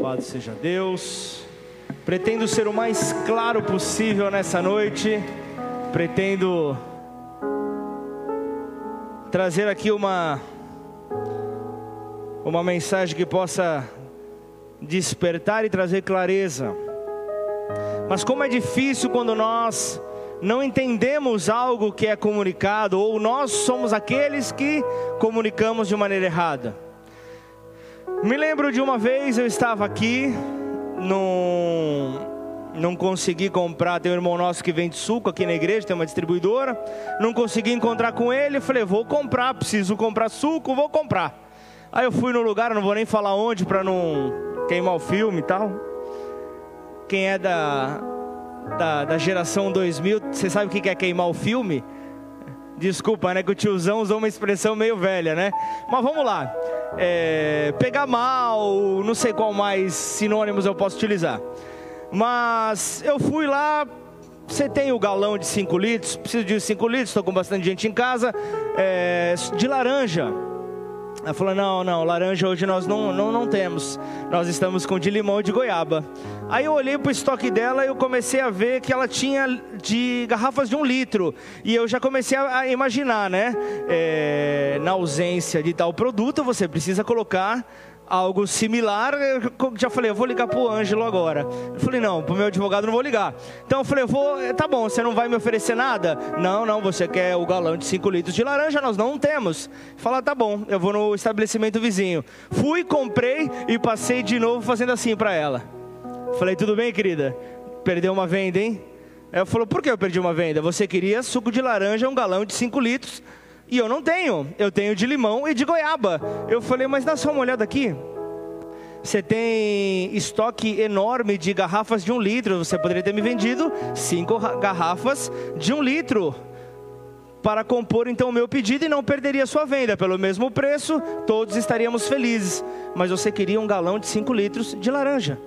Louvado seja Deus. Pretendo ser o mais claro possível nessa noite. Pretendo trazer aqui uma uma mensagem que possa despertar e trazer clareza. Mas como é difícil quando nós não entendemos algo que é comunicado ou nós somos aqueles que comunicamos de maneira errada. Me lembro de uma vez eu estava aqui, não, não consegui comprar. Tem um irmão nosso que vende suco aqui na igreja, tem uma distribuidora. Não consegui encontrar com ele. Falei, vou comprar, preciso comprar suco, vou comprar. Aí eu fui no lugar, não vou nem falar onde para não queimar o filme e tal. Quem é da, da, da geração 2000, você sabe o que é queimar o filme? Desculpa, né? Que o tiozão usou uma expressão meio velha, né? Mas vamos lá. É, pegar mal, não sei qual mais sinônimos eu posso utilizar. Mas eu fui lá, você tem o galão de 5 litros, preciso de 5 litros, estou com bastante gente em casa, é, de laranja. Ela falou: não, não, laranja hoje nós não, não, não temos. Nós estamos com de limão e de goiaba. Aí eu olhei para o estoque dela e eu comecei a ver que ela tinha de garrafas de um litro. E eu já comecei a imaginar, né? É, na ausência de tal produto, você precisa colocar algo similar, já falei, eu vou ligar pro Ângelo agora. Eu falei, não, pro meu advogado não vou ligar. Então eu falei, vou, eh, tá bom, você não vai me oferecer nada? Não, não, você quer o galão de 5 litros de laranja, nós não temos. Fala, tá bom, eu vou no estabelecimento vizinho. Fui, comprei e passei de novo fazendo assim para ela. Falei, tudo bem, querida? Perdeu uma venda, hein? Ela falou, por que eu perdi uma venda? Você queria suco de laranja, um galão de 5 litros e eu não tenho. Eu tenho de limão e de goiaba. Eu falei, mas dá só uma olhada aqui. Você tem estoque enorme de garrafas de um litro. Você poderia ter me vendido cinco garrafas de um litro para compor então o meu pedido e não perderia sua venda. Pelo mesmo preço, todos estaríamos felizes. Mas você queria um galão de 5 litros de laranja.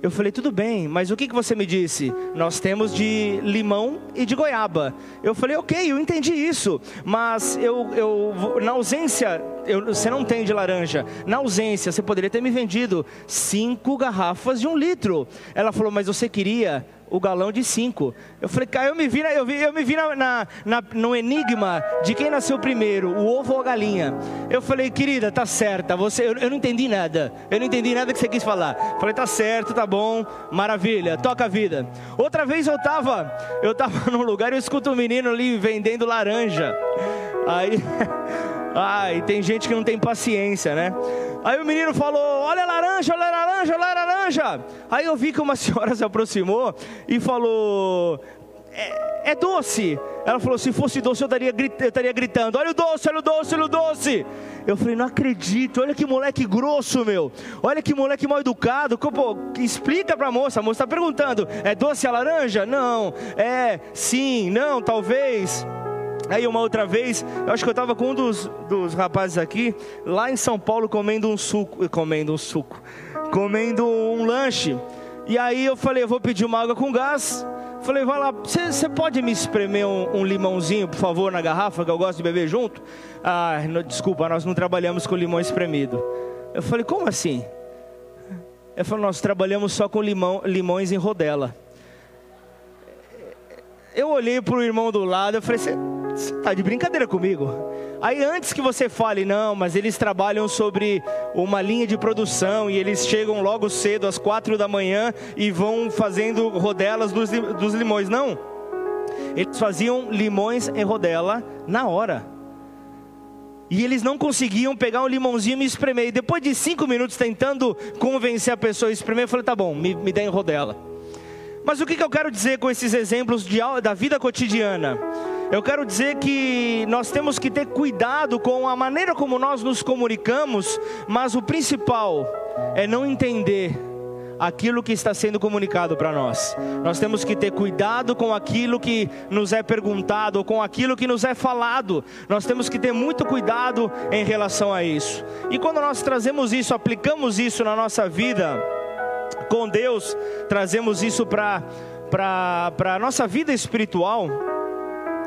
Eu falei, tudo bem, mas o que, que você me disse? Nós temos de limão e de goiaba. Eu falei, ok, eu entendi isso, mas eu, eu na ausência, eu, você não tem de laranja. Na ausência, você poderia ter me vendido cinco garrafas de um litro. Ela falou, mas você queria o galão de cinco. Eu falei, cara, eu me vi, eu, vi, eu me vi na, na, na, no enigma de quem nasceu primeiro, o ovo ou a galinha. Eu falei, querida, tá certa, você, eu, eu não entendi nada, eu não entendi nada que você quis falar. Falei, tá certo, tá bom, maravilha, toca a vida. Outra vez eu tava, eu tava num lugar e eu escuto um menino ali vendendo laranja. Aí, ai, tem gente que não tem paciência, né? Aí o menino falou: Olha a laranja, olha a laranja, olha a laranja. Aí eu vi que uma senhora se aproximou e falou: É, é doce. Ela falou: Se fosse doce, eu estaria, eu estaria gritando: Olha o doce, olha o doce, olha o doce. Eu falei: Não acredito, olha que moleque grosso, meu. Olha que moleque mal educado. Pô, explica pra moça. A moça está perguntando: É doce a laranja? Não. É, sim, não, talvez. Aí uma outra vez, eu acho que eu estava com um dos, dos rapazes aqui, lá em São Paulo, comendo um suco, comendo um suco, comendo um lanche. E aí eu falei, eu vou pedir uma água com gás. Falei, vai lá, você pode me espremer um, um, limãozinho, por favor, na garrafa, que eu gosto de beber junto? Ah, não, desculpa, nós não trabalhamos com limão espremido. Eu falei, como assim? Eu falei, nós trabalhamos só com limão, limões em rodela. Eu olhei para o irmão do lado, eu falei, você está de brincadeira comigo? Aí antes que você fale, não, mas eles trabalham sobre uma linha de produção e eles chegam logo cedo, às quatro da manhã, e vão fazendo rodelas dos, dos limões. Não. Eles faziam limões em rodela na hora. E eles não conseguiam pegar um limãozinho e me espremer. E depois de cinco minutos tentando convencer a pessoa a espremer, eu falei, tá bom, me, me dá em rodela. Mas o que, que eu quero dizer com esses exemplos de, da vida cotidiana? Eu quero dizer que nós temos que ter cuidado com a maneira como nós nos comunicamos, mas o principal é não entender aquilo que está sendo comunicado para nós. Nós temos que ter cuidado com aquilo que nos é perguntado, com aquilo que nos é falado. Nós temos que ter muito cuidado em relação a isso. E quando nós trazemos isso, aplicamos isso na nossa vida com Deus, trazemos isso para a nossa vida espiritual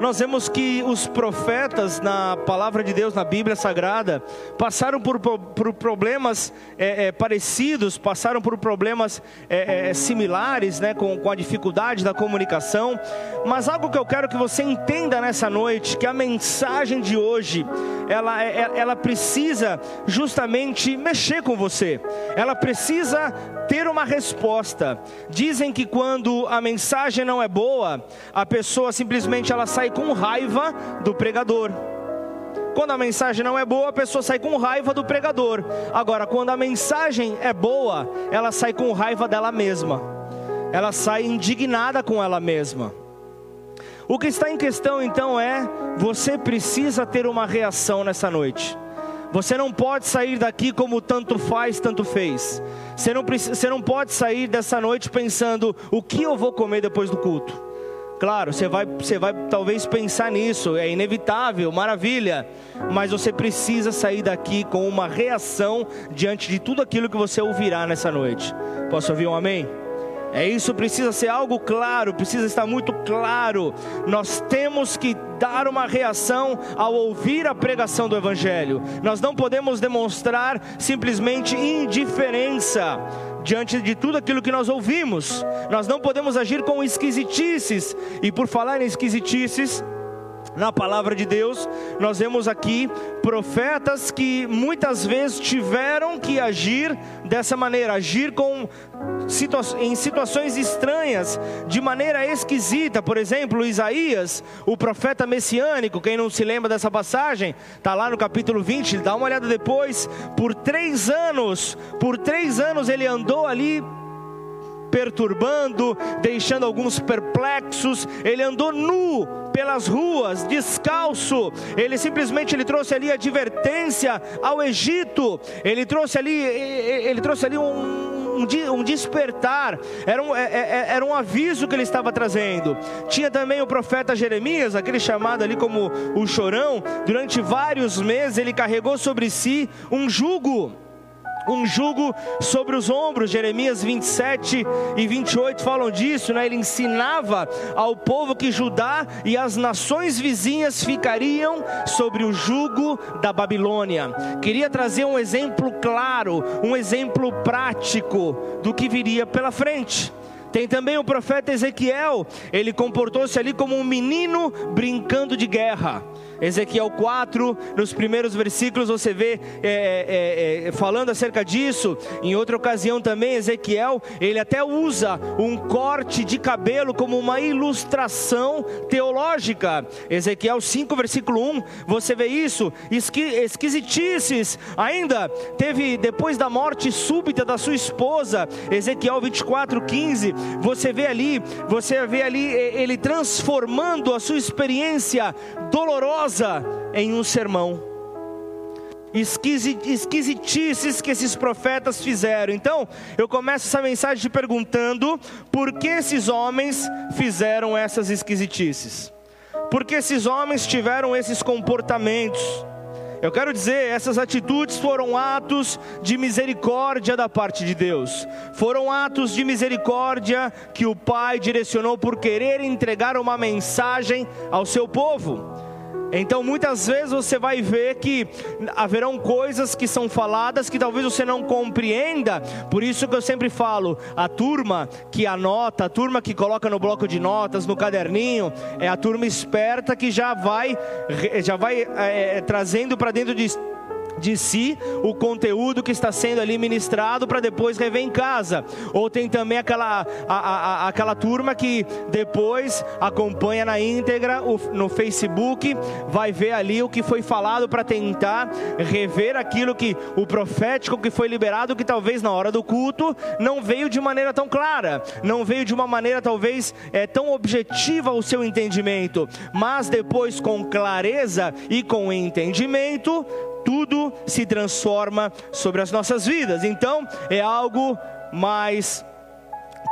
nós vemos que os profetas na palavra de Deus, na Bíblia Sagrada, passaram por, por problemas é, é, parecidos, passaram por problemas é, é, similares, né, com, com a dificuldade da comunicação. Mas algo que eu quero que você entenda nessa noite, que a mensagem de hoje, ela, é, é, ela precisa justamente mexer com você, ela precisa ter uma resposta. Dizem que quando a mensagem não é boa, a pessoa simplesmente ela sai com raiva do pregador. Quando a mensagem não é boa, a pessoa sai com raiva do pregador. Agora, quando a mensagem é boa, ela sai com raiva dela mesma. Ela sai indignada com ela mesma. O que está em questão então é: você precisa ter uma reação nessa noite. Você não pode sair daqui como tanto faz, tanto fez. Você não, você não pode sair dessa noite pensando: o que eu vou comer depois do culto? Claro, você vai, você vai talvez pensar nisso, é inevitável, maravilha, mas você precisa sair daqui com uma reação diante de tudo aquilo que você ouvirá nessa noite. Posso ouvir um amém? É isso, precisa ser algo claro, precisa estar muito claro. Nós temos que dar uma reação ao ouvir a pregação do Evangelho. Nós não podemos demonstrar simplesmente indiferença diante de tudo aquilo que nós ouvimos. Nós não podemos agir com esquisitices. E por falar em esquisitices, na palavra de Deus, nós vemos aqui profetas que muitas vezes tiveram que agir dessa maneira, agir com situa em situações estranhas, de maneira esquisita. Por exemplo, Isaías, o profeta messiânico, quem não se lembra dessa passagem, está lá no capítulo 20, dá uma olhada depois. Por três anos, por três anos ele andou ali perturbando, deixando alguns perplexos. Ele andou nu pelas ruas, descalço. Ele simplesmente ele trouxe ali advertência ao Egito. Ele trouxe ali, ele trouxe ali um um, despertar, era um, é, é, é, era um aviso que ele estava trazendo. Tinha também o profeta Jeremias, aquele chamado ali como o chorão, durante vários meses ele carregou sobre si um jugo um jugo sobre os ombros. Jeremias 27 e 28 falam disso, né? Ele ensinava ao povo que Judá e as nações vizinhas ficariam sobre o jugo da Babilônia. Queria trazer um exemplo claro, um exemplo prático do que viria pela frente. Tem também o profeta Ezequiel, ele comportou-se ali como um menino brincando de guerra. Ezequiel 4, nos primeiros versículos você vê é, é, é, falando acerca disso. Em outra ocasião também, Ezequiel, ele até usa um corte de cabelo como uma ilustração teológica. Ezequiel 5, versículo 1, você vê isso, Esqui, esquisitices. Ainda teve, depois da morte súbita da sua esposa, Ezequiel 24, 15, você vê ali, você vê ali ele transformando a sua experiência dolorosa em um sermão. Esquisitices que esses profetas fizeram. Então, eu começo essa mensagem te perguntando: por que esses homens fizeram essas esquisitices? Por que esses homens tiveram esses comportamentos? Eu quero dizer, essas atitudes foram atos de misericórdia da parte de Deus. Foram atos de misericórdia que o Pai direcionou por querer entregar uma mensagem ao seu povo. Então muitas vezes você vai ver que haverão coisas que são faladas que talvez você não compreenda. Por isso que eu sempre falo, a turma que anota, a turma que coloca no bloco de notas, no caderninho, é a turma esperta que já vai já vai é, trazendo para dentro de de si o conteúdo que está sendo ali ministrado para depois rever em casa. Ou tem também aquela, a, a, aquela turma que depois acompanha na íntegra o, no Facebook, vai ver ali o que foi falado para tentar rever aquilo que o profético que foi liberado, que talvez na hora do culto não veio de maneira tão clara, não veio de uma maneira talvez é, tão objetiva o seu entendimento, mas depois com clareza e com entendimento tudo se transforma sobre as nossas vidas. Então, é algo mais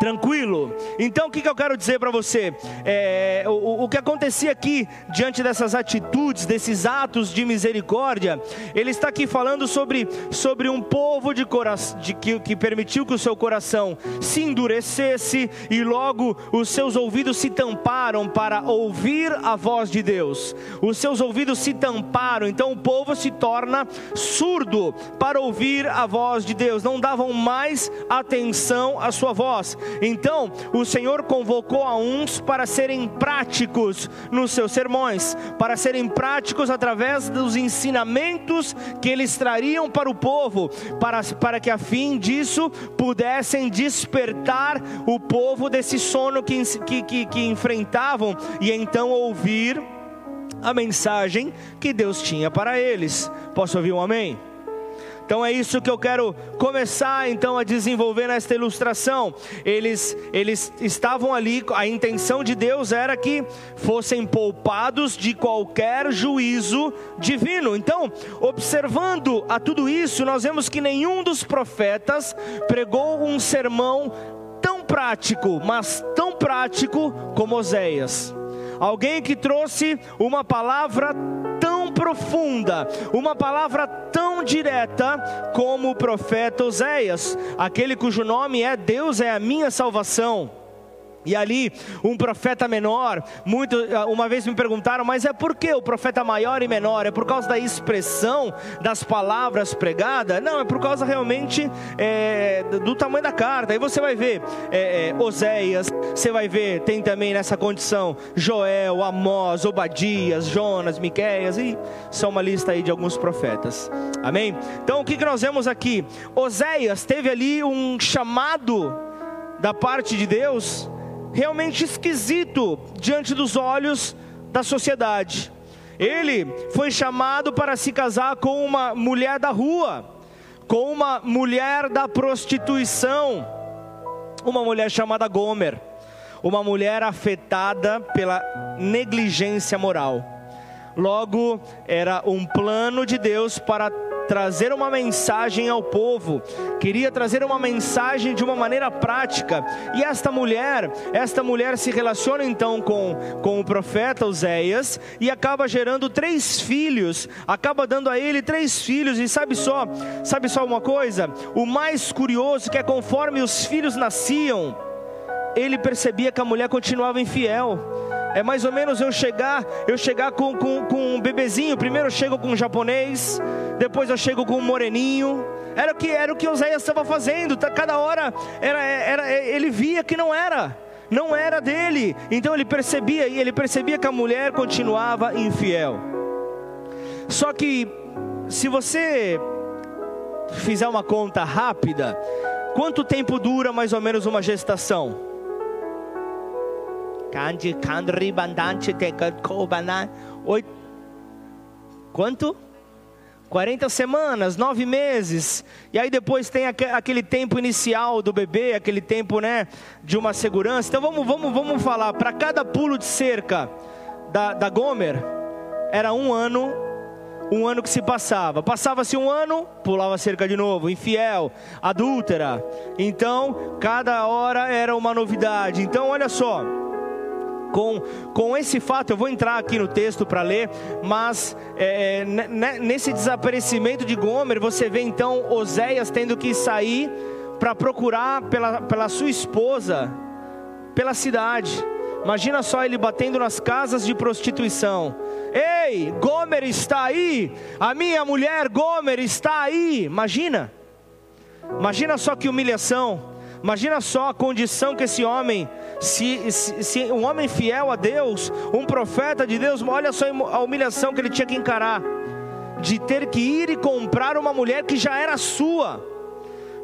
Tranquilo? Então o que, que eu quero dizer para você? É, o, o que acontecia aqui, diante dessas atitudes, desses atos de misericórdia, ele está aqui falando sobre, sobre um povo de coração, de, que, que permitiu que o seu coração se endurecesse e logo os seus ouvidos se tamparam para ouvir a voz de Deus. Os seus ouvidos se tamparam, então o povo se torna surdo para ouvir a voz de Deus, não davam mais atenção à sua voz. Então, o Senhor convocou a uns para serem práticos nos seus sermões, para serem práticos através dos ensinamentos que eles trariam para o povo, para, para que a fim disso pudessem despertar o povo desse sono que, que, que, que enfrentavam e então ouvir a mensagem que Deus tinha para eles. Posso ouvir um amém? Então é isso que eu quero começar então a desenvolver nesta ilustração. Eles eles estavam ali, a intenção de Deus era que fossem poupados de qualquer juízo divino. Então, observando a tudo isso, nós vemos que nenhum dos profetas pregou um sermão tão prático, mas tão prático como Oséias. Alguém que trouxe uma palavra tão profunda, uma palavra tão direta como o profeta Oséias, aquele cujo nome é Deus é a minha salvação. E ali, um profeta menor, muito, uma vez me perguntaram, mas é por que o profeta maior e menor? É por causa da expressão das palavras pregadas? Não, é por causa realmente é, do tamanho da carta. Aí você vai ver é, Oséias, você vai ver, tem também nessa condição Joel, Amós, Obadias, Jonas, Miqueias, e são uma lista aí de alguns profetas. Amém? Então o que, que nós vemos aqui? Oséias teve ali um chamado da parte de Deus realmente esquisito diante dos olhos da sociedade. Ele foi chamado para se casar com uma mulher da rua, com uma mulher da prostituição, uma mulher chamada Gomer, uma mulher afetada pela negligência moral. Logo, era um plano de Deus para trazer uma mensagem ao povo, queria trazer uma mensagem de uma maneira prática. E esta mulher, esta mulher se relaciona então com, com o profeta Oséias e acaba gerando três filhos, acaba dando a ele três filhos. E sabe só, sabe só uma coisa? O mais curioso é que é conforme os filhos nasciam, ele percebia que a mulher continuava infiel. É mais ou menos eu chegar, eu chegar com, com, com um bebezinho. Primeiro eu chego com um japonês, depois eu chego com um moreninho. Era o que era o que Oséias estava fazendo. Tá, cada hora era, era, ele via que não era, não era dele. Então ele percebia e ele percebia que a mulher continuava infiel. Só que se você fizer uma conta rápida, quanto tempo dura mais ou menos uma gestação? Oito. Quanto? 40 semanas, nove meses, e aí depois tem aquele tempo inicial do bebê, aquele tempo né, de uma segurança. Então vamos, vamos, vamos falar, para cada pulo de cerca da, da Gomer, era um ano, um ano que se passava. Passava-se um ano, pulava cerca de novo, infiel, adúltera. Então, cada hora era uma novidade. Então, olha só com, com esse fato, eu vou entrar aqui no texto para ler, mas é, é nesse desaparecimento de Gomer, você vê então Oséias tendo que sair para procurar pela, pela sua esposa, pela cidade. Imagina só ele batendo nas casas de prostituição. Ei, Gomer está aí, a minha mulher Gomer está aí. Imagina, imagina só que humilhação. Imagina só a condição que esse homem, se, se, se, um homem fiel a Deus, um profeta de Deus, olha só a humilhação que ele tinha que encarar, de ter que ir e comprar uma mulher que já era sua,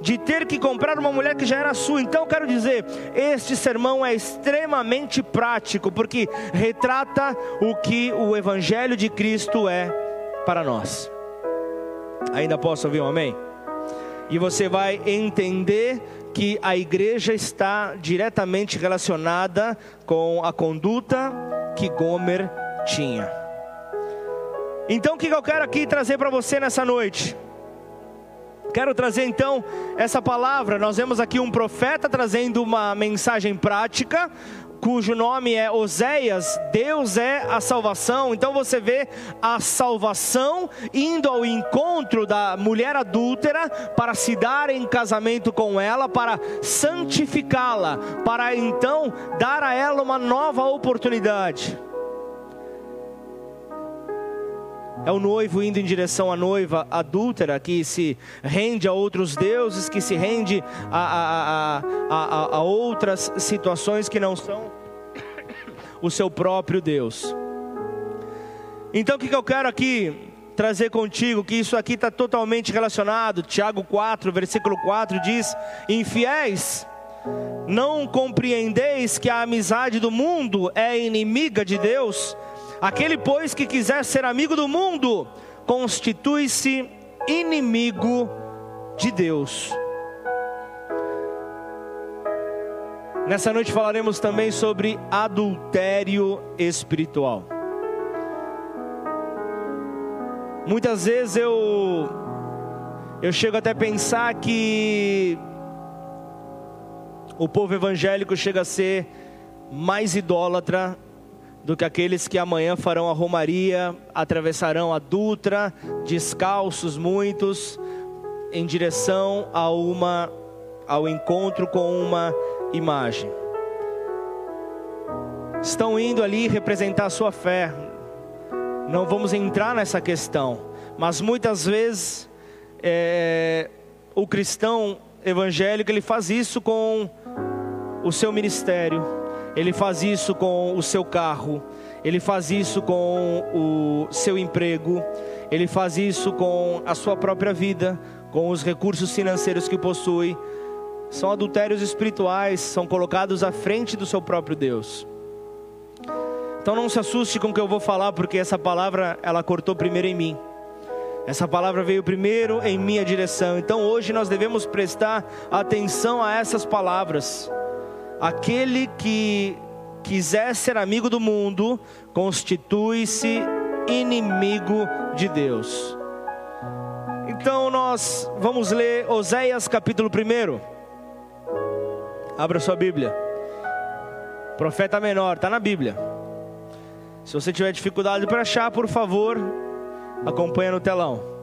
de ter que comprar uma mulher que já era sua. Então eu quero dizer, este sermão é extremamente prático, porque retrata o que o Evangelho de Cristo é para nós. Ainda posso ouvir um amém? E você vai entender que a igreja está diretamente relacionada com a conduta que Gomer tinha. Então o que eu quero aqui trazer para você nessa noite? Quero trazer então essa palavra. Nós vemos aqui um profeta trazendo uma mensagem prática, cujo nome é Oséias, Deus é a salvação. Então você vê a salvação indo ao encontro da mulher adúltera para se dar em casamento com ela, para santificá-la, para então dar a ela uma nova oportunidade. É o noivo indo em direção à noiva adúltera que se rende a outros deuses, que se rende a, a, a, a outras situações que não são o seu próprio Deus. Então o que eu quero aqui trazer contigo, que isso aqui está totalmente relacionado. Tiago 4, versículo 4 diz: Infiéis, não compreendeis que a amizade do mundo é inimiga de Deus? Aquele, pois, que quiser ser amigo do mundo, constitui-se inimigo de Deus. Nessa noite falaremos também sobre adultério espiritual. Muitas vezes eu eu chego até a pensar que o povo evangélico chega a ser mais idólatra do que aqueles que amanhã farão a romaria, atravessarão a Dutra, descalços muitos, em direção a uma ao encontro com uma imagem. Estão indo ali representar a sua fé. Não vamos entrar nessa questão, mas muitas vezes é, o cristão evangélico ele faz isso com o seu ministério ele faz isso com o seu carro, ele faz isso com o seu emprego, ele faz isso com a sua própria vida, com os recursos financeiros que possui. São adultérios espirituais, são colocados à frente do seu próprio Deus. Então não se assuste com o que eu vou falar, porque essa palavra ela cortou primeiro em mim. Essa palavra veio primeiro em minha direção. Então hoje nós devemos prestar atenção a essas palavras. Aquele que quiser ser amigo do mundo, constitui-se inimigo de Deus. Então nós vamos ler Oséias capítulo 1. Abra sua Bíblia. Profeta menor, está na Bíblia. Se você tiver dificuldade para achar, por favor, acompanha no telão.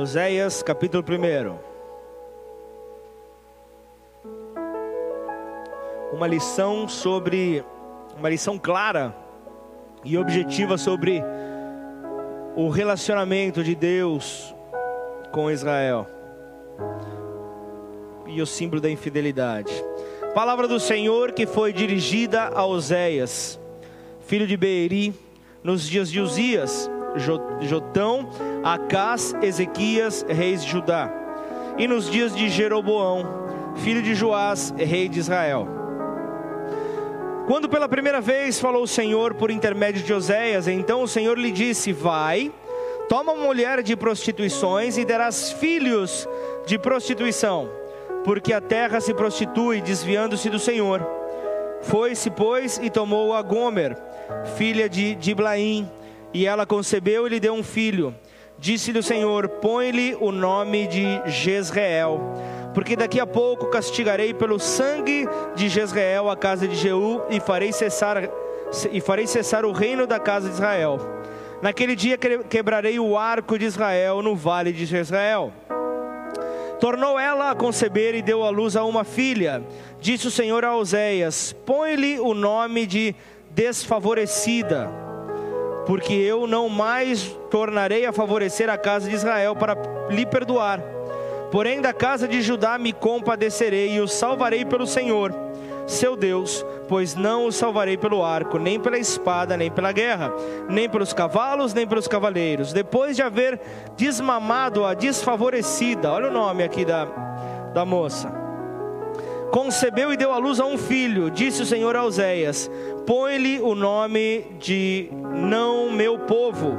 Oséias capítulo 1. Uma lição sobre, uma lição clara e objetiva sobre o relacionamento de Deus com Israel e o símbolo da infidelidade. Palavra do Senhor que foi dirigida a Oséias, filho de Beeri, nos dias de Uzias, Jotão, Acás, Ezequias, reis de Judá, e nos dias de Jeroboão, filho de Joás, rei de Israel. Quando pela primeira vez falou o Senhor por intermédio de Oséias, então o Senhor lhe disse: Vai, toma uma mulher de prostituições e derás filhos de prostituição, porque a terra se prostitui, desviando-se do Senhor. Foi-se, pois, e tomou a Gomer, filha de Diblaim, e ela concebeu e lhe deu um filho. Disse-lhe o Senhor: Põe-lhe o nome de Jezreel, porque daqui a pouco castigarei pelo sangue de Jezreel a casa de Jeú e farei cessar e farei cessar o reino da casa de Israel. Naquele dia quebrarei o arco de Israel no vale de Jezreel. Tornou ela a conceber e deu à luz a uma filha. Disse o Senhor a Oséias: Põe-lhe o nome de desfavorecida porque eu não mais tornarei a favorecer a casa de Israel para lhe perdoar. Porém, da casa de Judá me compadecerei e o salvarei pelo Senhor, seu Deus, pois não o salvarei pelo arco, nem pela espada, nem pela guerra, nem pelos cavalos, nem pelos cavaleiros. Depois de haver desmamado a desfavorecida, olha o nome aqui da, da moça concebeu e deu à luz a um filho. Disse o Senhor a Oséias: Põe-lhe o nome de não meu povo,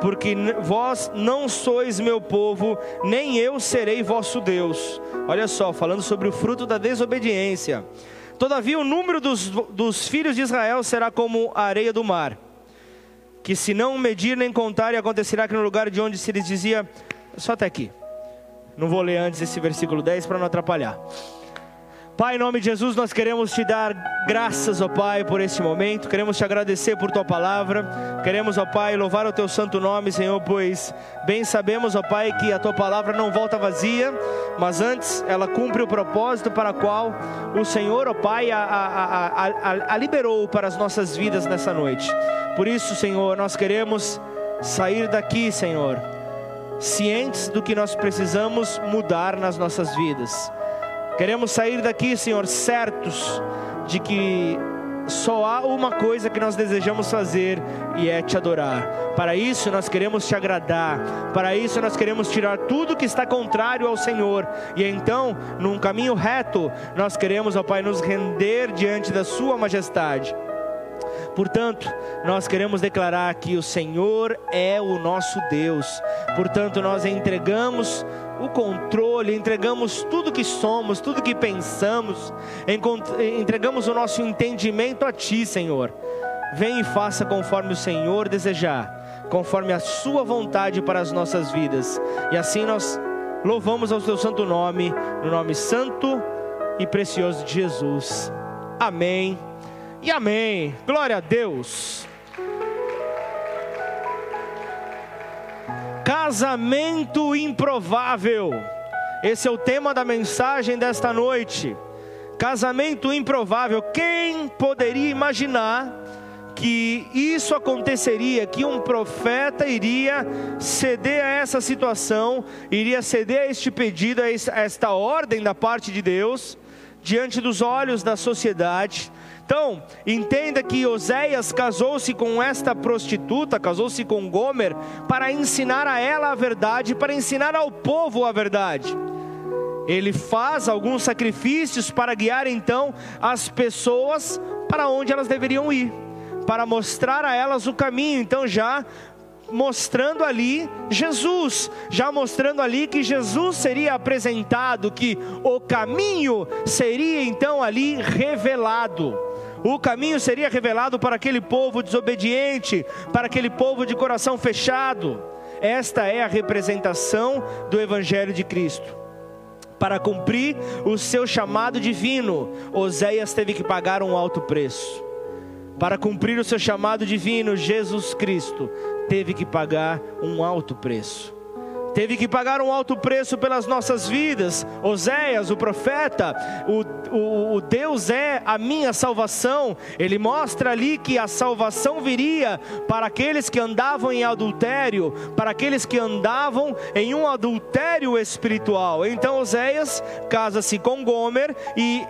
porque vós não sois meu povo, nem eu serei vosso Deus. Olha só, falando sobre o fruto da desobediência. Todavia, o número dos, dos filhos de Israel será como a areia do mar, que se não medir nem contar, e acontecerá que no lugar de onde se lhes dizia, só até aqui. Não vou ler antes esse versículo 10 para não atrapalhar. Pai, em nome de Jesus, nós queremos te dar graças, ó Pai, por este momento. Queremos te agradecer por tua palavra. Queremos, ó Pai, louvar o teu santo nome, Senhor, pois bem sabemos, ó Pai, que a tua palavra não volta vazia, mas antes ela cumpre o propósito para o qual o Senhor, ó Pai, a, a, a, a liberou para as nossas vidas nessa noite. Por isso, Senhor, nós queremos sair daqui, Senhor, cientes do que nós precisamos mudar nas nossas vidas Queremos sair daqui, Senhor, certos de que só há uma coisa que nós desejamos fazer e é te adorar. Para isso nós queremos te agradar. Para isso nós queremos tirar tudo que está contrário ao Senhor. E então, num caminho reto, nós queremos, ó Pai, nos render diante da Sua majestade. Portanto, nós queremos declarar que o Senhor é o nosso Deus. Portanto, nós entregamos o controle, entregamos tudo que somos, tudo que pensamos, entregamos o nosso entendimento a Ti, Senhor. Vem e faça conforme o Senhor desejar, conforme a Sua vontade para as nossas vidas. E assim nós louvamos ao Teu santo nome, no nome santo e precioso de Jesus. Amém e amém. Glória a Deus. Casamento improvável. Esse é o tema da mensagem desta noite. Casamento improvável. Quem poderia imaginar que isso aconteceria, que um profeta iria ceder a essa situação, iria ceder a este pedido, a esta ordem da parte de Deus, diante dos olhos da sociedade? Então, entenda que Oséias casou-se com esta prostituta, casou-se com Gomer, para ensinar a ela a verdade, para ensinar ao povo a verdade. Ele faz alguns sacrifícios para guiar então as pessoas para onde elas deveriam ir, para mostrar a elas o caminho. Então, já mostrando ali Jesus, já mostrando ali que Jesus seria apresentado, que o caminho seria então ali revelado o caminho seria revelado para aquele povo desobediente, para aquele povo de coração fechado. Esta é a representação do Evangelho de Cristo. Para cumprir o seu chamado divino, Oséias teve que pagar um alto preço. Para cumprir o seu chamado divino, Jesus Cristo teve que pagar um alto preço teve que pagar um alto preço pelas nossas vidas. Oséias, o profeta, o, o, o, Deus é a minha salvação. Ele mostra ali que a salvação viria para aqueles que andavam em adultério, para aqueles que andavam em um adultério espiritual. Então Oséias casa-se com Gomer e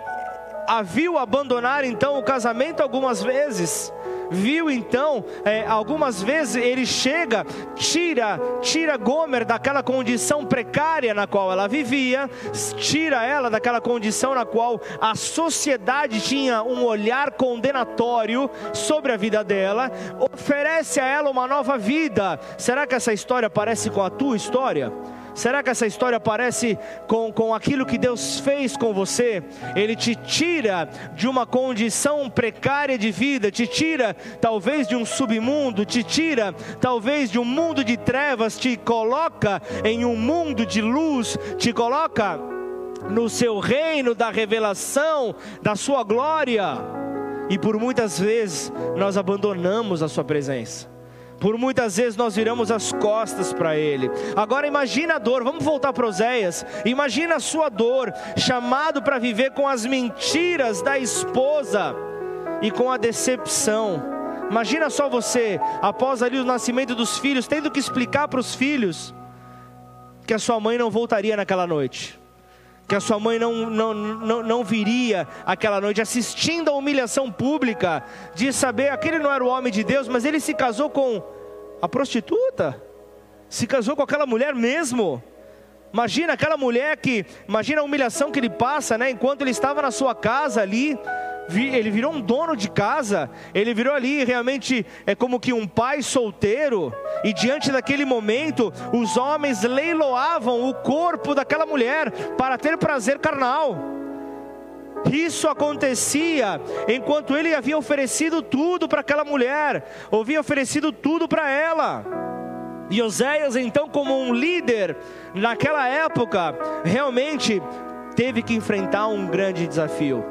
a viu abandonar então o casamento algumas vezes viu então, é, algumas vezes ele chega, tira, tira Gomer daquela condição precária na qual ela vivia, tira ela daquela condição na qual a sociedade tinha um olhar condenatório sobre a vida dela, oferece a ela uma nova vida. Será que essa história parece com a tua história? Será que essa história parece com, com aquilo que Deus fez com você? Ele te tira de uma condição precária de vida, te tira talvez de um submundo, te tira talvez de um mundo de trevas, te coloca em um mundo de luz, te coloca no seu reino da revelação da sua glória. E por muitas vezes nós abandonamos a sua presença. Por muitas vezes nós viramos as costas para Ele. Agora imagina a dor, vamos voltar para Oséias. Imagina a sua dor, chamado para viver com as mentiras da esposa e com a decepção. Imagina só você, após ali o nascimento dos filhos, tendo que explicar para os filhos que a sua mãe não voltaria naquela noite que a sua mãe não, não, não, não viria aquela noite, assistindo a humilhação pública, de saber, aquele não era o homem de Deus, mas ele se casou com a prostituta, se casou com aquela mulher mesmo. Imagina aquela mulher que, imagina a humilhação que ele passa, né? Enquanto ele estava na sua casa ali, ele virou um dono de casa, ele virou ali realmente é como que um pai solteiro, e diante daquele momento, os homens leiloavam o corpo daquela mulher para ter prazer carnal. Isso acontecia enquanto ele havia oferecido tudo para aquela mulher, havia oferecido tudo para ela. E Oséias, então, como um líder naquela época, realmente teve que enfrentar um grande desafio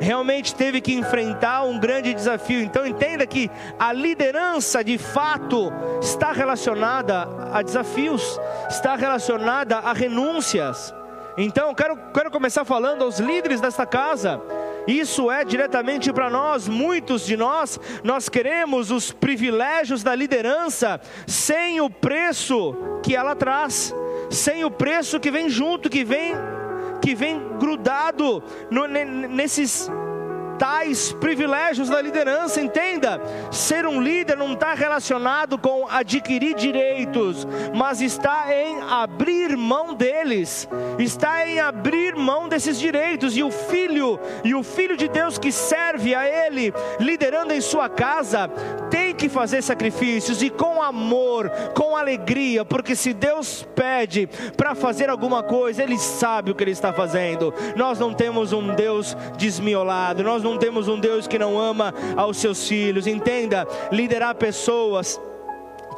realmente teve que enfrentar um grande desafio. Então entenda que a liderança de fato está relacionada a desafios, está relacionada a renúncias. Então quero, quero começar falando aos líderes desta casa. Isso é diretamente para nós, muitos de nós, nós queremos os privilégios da liderança sem o preço que ela traz, sem o preço que vem junto, que vem que vem grudado no, nesses tais privilégios da liderança. Entenda, ser um líder não está relacionado com adquirir direitos, mas está em abrir mão deles, está em abrir mão desses direitos. E o filho, e o filho de Deus que serve a Ele, liderando em sua casa, tem que fazer sacrifícios e com amor, com alegria, porque se Deus pede para fazer alguma coisa, Ele sabe o que Ele está fazendo. Nós não temos um Deus desmiolado, nós não não temos um Deus que não ama aos seus filhos. Entenda, liderar pessoas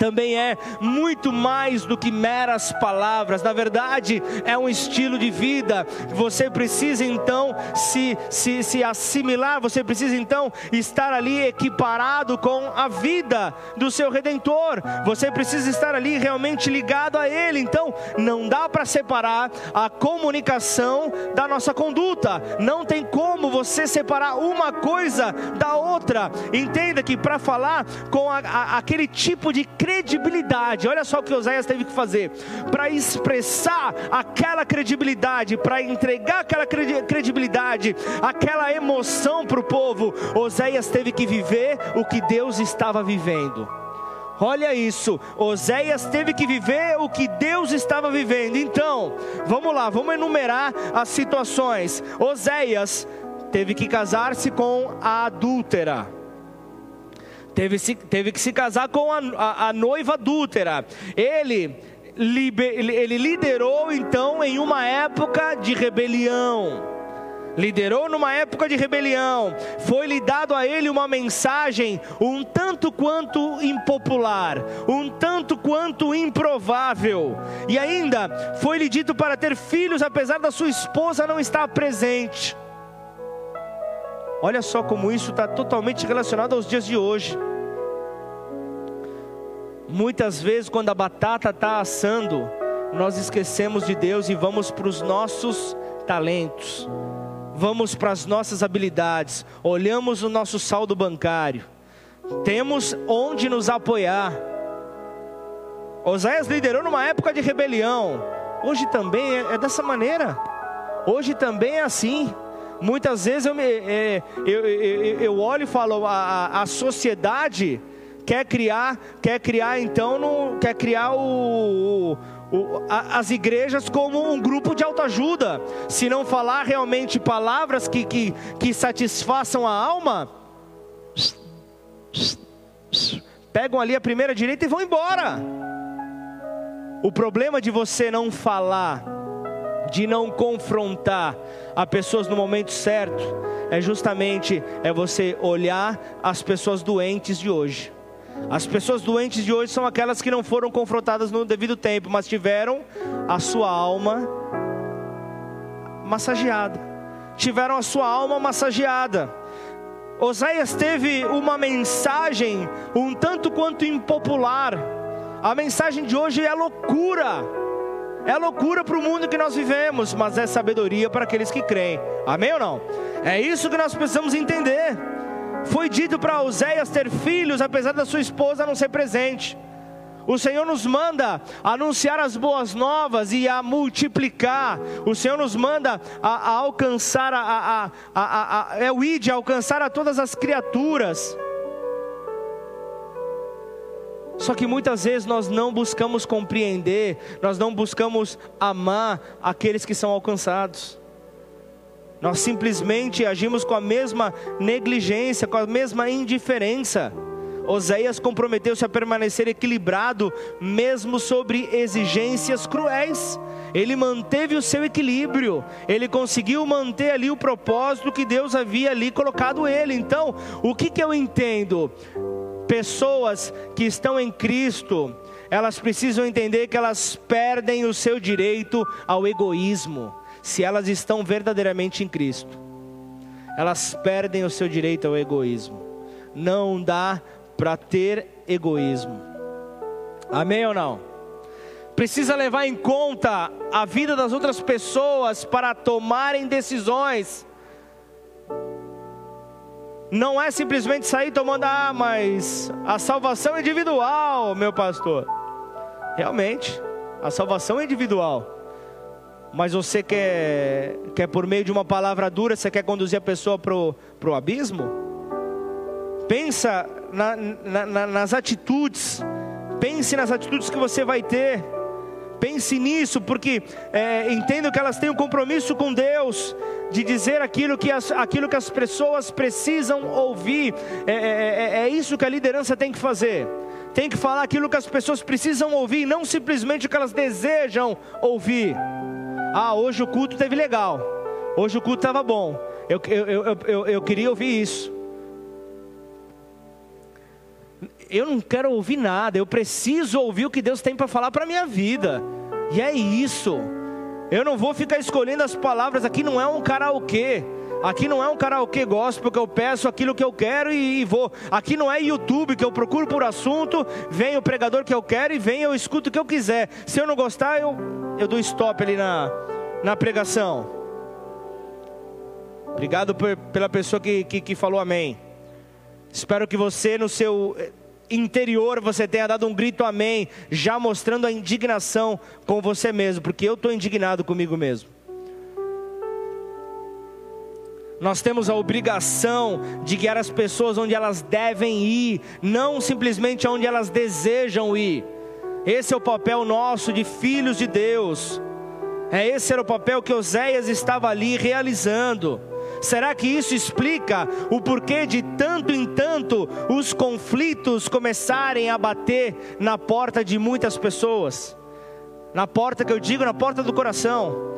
também é muito mais do que meras palavras, na verdade, é um estilo de vida. Você precisa então se, se, se assimilar, você precisa então estar ali equiparado com a vida do seu redentor, você precisa estar ali realmente ligado a Ele. Então, não dá para separar a comunicação da nossa conduta, não tem como você separar uma coisa da outra. Entenda que para falar com a, a, aquele tipo de credibilidade. Olha só o que Oséias teve que fazer para expressar aquela credibilidade, para entregar aquela credibilidade, aquela emoção para o povo. Oséias teve que viver o que Deus estava vivendo. Olha isso, Oséias teve que viver o que Deus estava vivendo. Então, vamos lá, vamos enumerar as situações. Oséias teve que casar-se com a adúltera teve, se, teve que se casar com a, a, a noiva adúltera. Ele, ele liderou então em uma época de rebelião liderou numa época de rebelião, foi-lhe dado a ele uma mensagem um tanto quanto impopular, um tanto quanto improvável, e ainda foi-lhe dito para ter filhos, apesar da sua esposa não estar presente. Olha só como isso está totalmente relacionado aos dias de hoje. Muitas vezes, quando a batata está assando, nós esquecemos de Deus e vamos para os nossos talentos, vamos para as nossas habilidades, olhamos o nosso saldo bancário, temos onde nos apoiar. Oséias liderou numa época de rebelião, hoje também é, é dessa maneira, hoje também é assim. Muitas vezes eu, me, é, eu, eu, eu, olho e falo, a, a sociedade quer criar, quer criar então, no, quer criar o, o, a, as igrejas como um grupo de autoajuda. Se não falar realmente palavras que, que, que satisfaçam a alma, pegam ali a primeira direita e vão embora. O problema de você não falar de não confrontar a pessoas no momento certo, é justamente é você olhar as pessoas doentes de hoje. As pessoas doentes de hoje são aquelas que não foram confrontadas no devido tempo, mas tiveram a sua alma massageada. Tiveram a sua alma massageada. Oséias teve uma mensagem um tanto quanto impopular. A mensagem de hoje é loucura é loucura para o mundo que nós vivemos, mas é sabedoria para aqueles que creem. Amém ou não? É isso que nós precisamos entender. Foi dito para Oséias ter filhos, apesar da sua esposa não ser presente. O Senhor nos manda anunciar as boas novas e a multiplicar. O Senhor nos manda a, a alcançar a, a, a, é o id, alcançar a todas as criaturas. Só que muitas vezes nós não buscamos compreender, nós não buscamos amar aqueles que são alcançados. Nós simplesmente agimos com a mesma negligência, com a mesma indiferença. Oséias comprometeu-se a permanecer equilibrado, mesmo sobre exigências cruéis. Ele manteve o seu equilíbrio, ele conseguiu manter ali o propósito que Deus havia ali colocado ele. Então, o que, que eu entendo? Pessoas que estão em Cristo, elas precisam entender que elas perdem o seu direito ao egoísmo, se elas estão verdadeiramente em Cristo. Elas perdem o seu direito ao egoísmo. Não dá para ter egoísmo. Amém ou não? Precisa levar em conta a vida das outras pessoas para tomarem decisões. Não é simplesmente sair tomando, ah, mas a salvação individual, meu pastor. Realmente, a salvação é individual. Mas você quer, quer por meio de uma palavra dura, você quer conduzir a pessoa para o abismo? Pensa na, na, nas atitudes, pense nas atitudes que você vai ter. Pense nisso, porque é, entendo que elas têm um compromisso com Deus de dizer aquilo que as, aquilo que as pessoas precisam ouvir. É, é, é, é isso que a liderança tem que fazer. Tem que falar aquilo que as pessoas precisam ouvir, não simplesmente o que elas desejam ouvir. Ah, hoje o culto teve legal. Hoje o culto estava bom. Eu, eu, eu, eu, eu queria ouvir isso. eu não quero ouvir nada, eu preciso ouvir o que Deus tem para falar para a minha vida. E é isso. Eu não vou ficar escolhendo as palavras, aqui não é um karaokê. Aqui não é um karaokê gospel que eu peço aquilo que eu quero e, e, vou. Aqui não é YouTube que eu procuro por assunto, vem o pregador que eu quero e vem eu escuto o que eu quiser. Se eu não gostar, eu, eu dou stop ali na, na pregação. Obrigado por, pela pessoa que, que, que falou amém. Espero que você, no seu interior você tenha dado um grito amém, já mostrando a indignação com você mesmo, porque eu estou indignado comigo mesmo. Nós temos a obrigação de guiar as pessoas onde elas devem ir, não simplesmente onde elas desejam ir. Esse é o papel nosso de filhos de Deus. É esse era o papel que Oséias estava ali realizando. Será que isso explica o porquê de tanto em tanto os conflitos começarem a bater na porta de muitas pessoas? Na porta que eu digo, na porta do coração.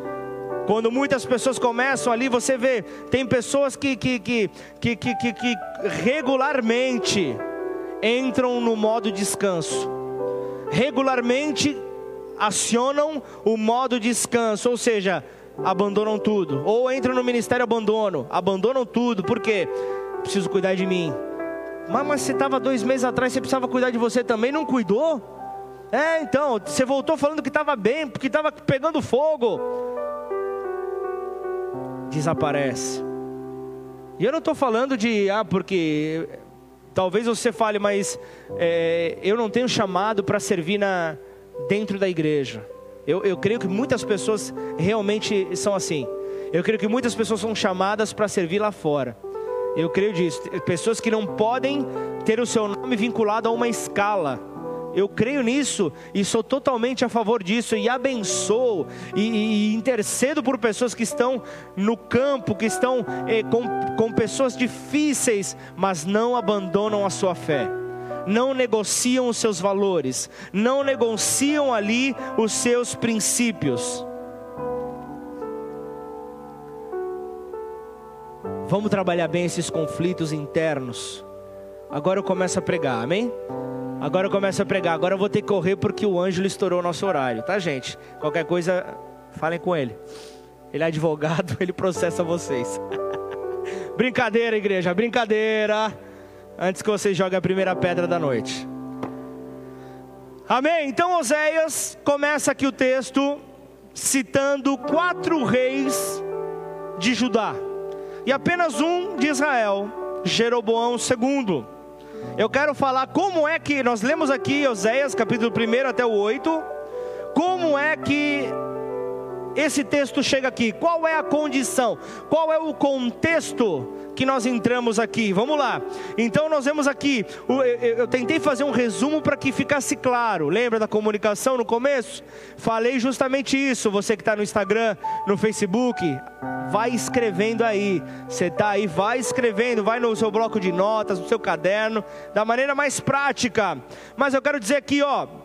Quando muitas pessoas começam ali, você vê, tem pessoas que, que, que, que, que, que, que regularmente entram no modo descanso, regularmente acionam o modo descanso, ou seja, abandonam tudo. Ou entram no ministério abandono, abandonam tudo, porque preciso cuidar de mim. Mas, mas você estava dois meses atrás, você precisava cuidar de você também, não cuidou? É, então, você voltou falando que estava bem, porque estava pegando fogo. Desaparece. E eu não estou falando de, ah, porque talvez você fale, mas é, eu não tenho chamado para servir na, dentro da igreja. Eu, eu creio que muitas pessoas realmente são assim. Eu creio que muitas pessoas são chamadas para servir lá fora. Eu creio disso. Pessoas que não podem ter o seu nome vinculado a uma escala. Eu creio nisso e sou totalmente a favor disso e abençoo e, e, intercedo por pessoas que estão no campo, que estão eh, com, com pessoas difíceis, mas não abandonam a sua fé não negociam os seus valores, não negociam ali os seus princípios. Vamos trabalhar bem esses conflitos internos. Agora eu começo a pregar, amém? Agora eu começo a pregar. Agora eu vou ter que correr porque o Ângelo estourou o nosso horário, tá, gente? Qualquer coisa, falem com ele. Ele é advogado, ele processa vocês. brincadeira, igreja, brincadeira antes que você jogue a primeira pedra da noite. Amém? Então Oséias começa aqui o texto citando quatro reis de Judá e apenas um de Israel, Jeroboão II. Eu quero falar como é que nós lemos aqui Oséias capítulo 1 até o 8, como é que esse texto chega aqui? Qual é a condição? Qual é o contexto que nós entramos aqui? Vamos lá. Então nós vemos aqui, eu tentei fazer um resumo para que ficasse claro. Lembra da comunicação no começo? Falei justamente isso. Você que está no Instagram, no Facebook, vai escrevendo aí. Você está aí, vai escrevendo, vai no seu bloco de notas, no seu caderno, da maneira mais prática. Mas eu quero dizer aqui, ó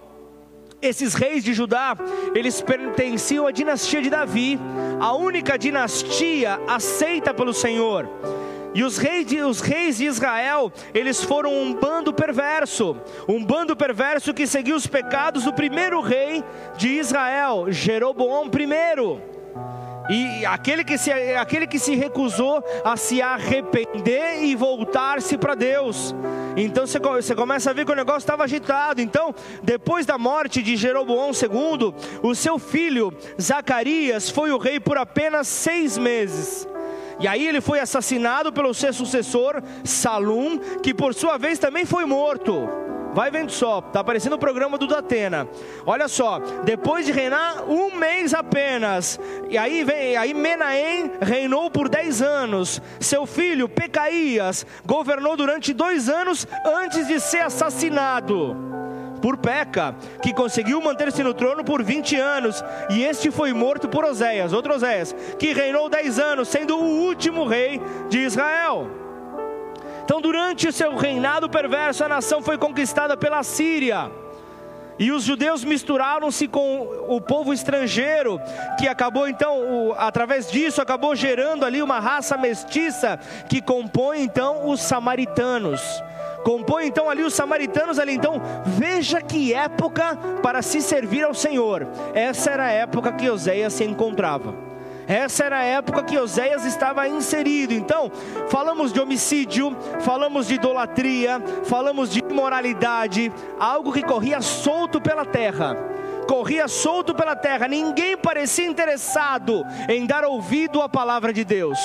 esses reis de Judá, eles pertenciam à dinastia de Davi, a única dinastia aceita pelo Senhor. E os reis, de, os reis de Israel, eles foram um bando perverso, um bando perverso que seguiu os pecados do primeiro rei de Israel, Jeroboão I. E aquele que, se, aquele que se recusou a se arrepender e voltar-se para Deus. Então você, você começa a ver que o negócio estava agitado. Então, depois da morte de Jeroboão II, o seu filho Zacarias foi o rei por apenas seis meses. E aí ele foi assassinado pelo seu sucessor, Salum, que por sua vez também foi morto. Vai vendo só, tá aparecendo o programa do Datena. Olha só, depois de reinar um mês apenas, e aí vem, aí Menahem reinou por dez anos. Seu filho Pecaías governou durante dois anos antes de ser assassinado por Peca, que conseguiu manter-se no trono por 20 anos, e este foi morto por Oséias, outro Oséias, que reinou 10 anos, sendo o último rei de Israel. Então, durante o seu reinado perverso, a nação foi conquistada pela Síria. E os judeus misturaram-se com o povo estrangeiro, que acabou então, através disso, acabou gerando ali uma raça mestiça que compõe então os samaritanos. Compõe então ali os samaritanos ali. Então, veja que época para se servir ao Senhor. Essa era a época que Oséias se encontrava. Essa era a época que Oséias estava inserido. Então, falamos de homicídio, falamos de idolatria, falamos de imoralidade, algo que corria solto pela terra. Corria solto pela terra, ninguém parecia interessado em dar ouvido à palavra de Deus.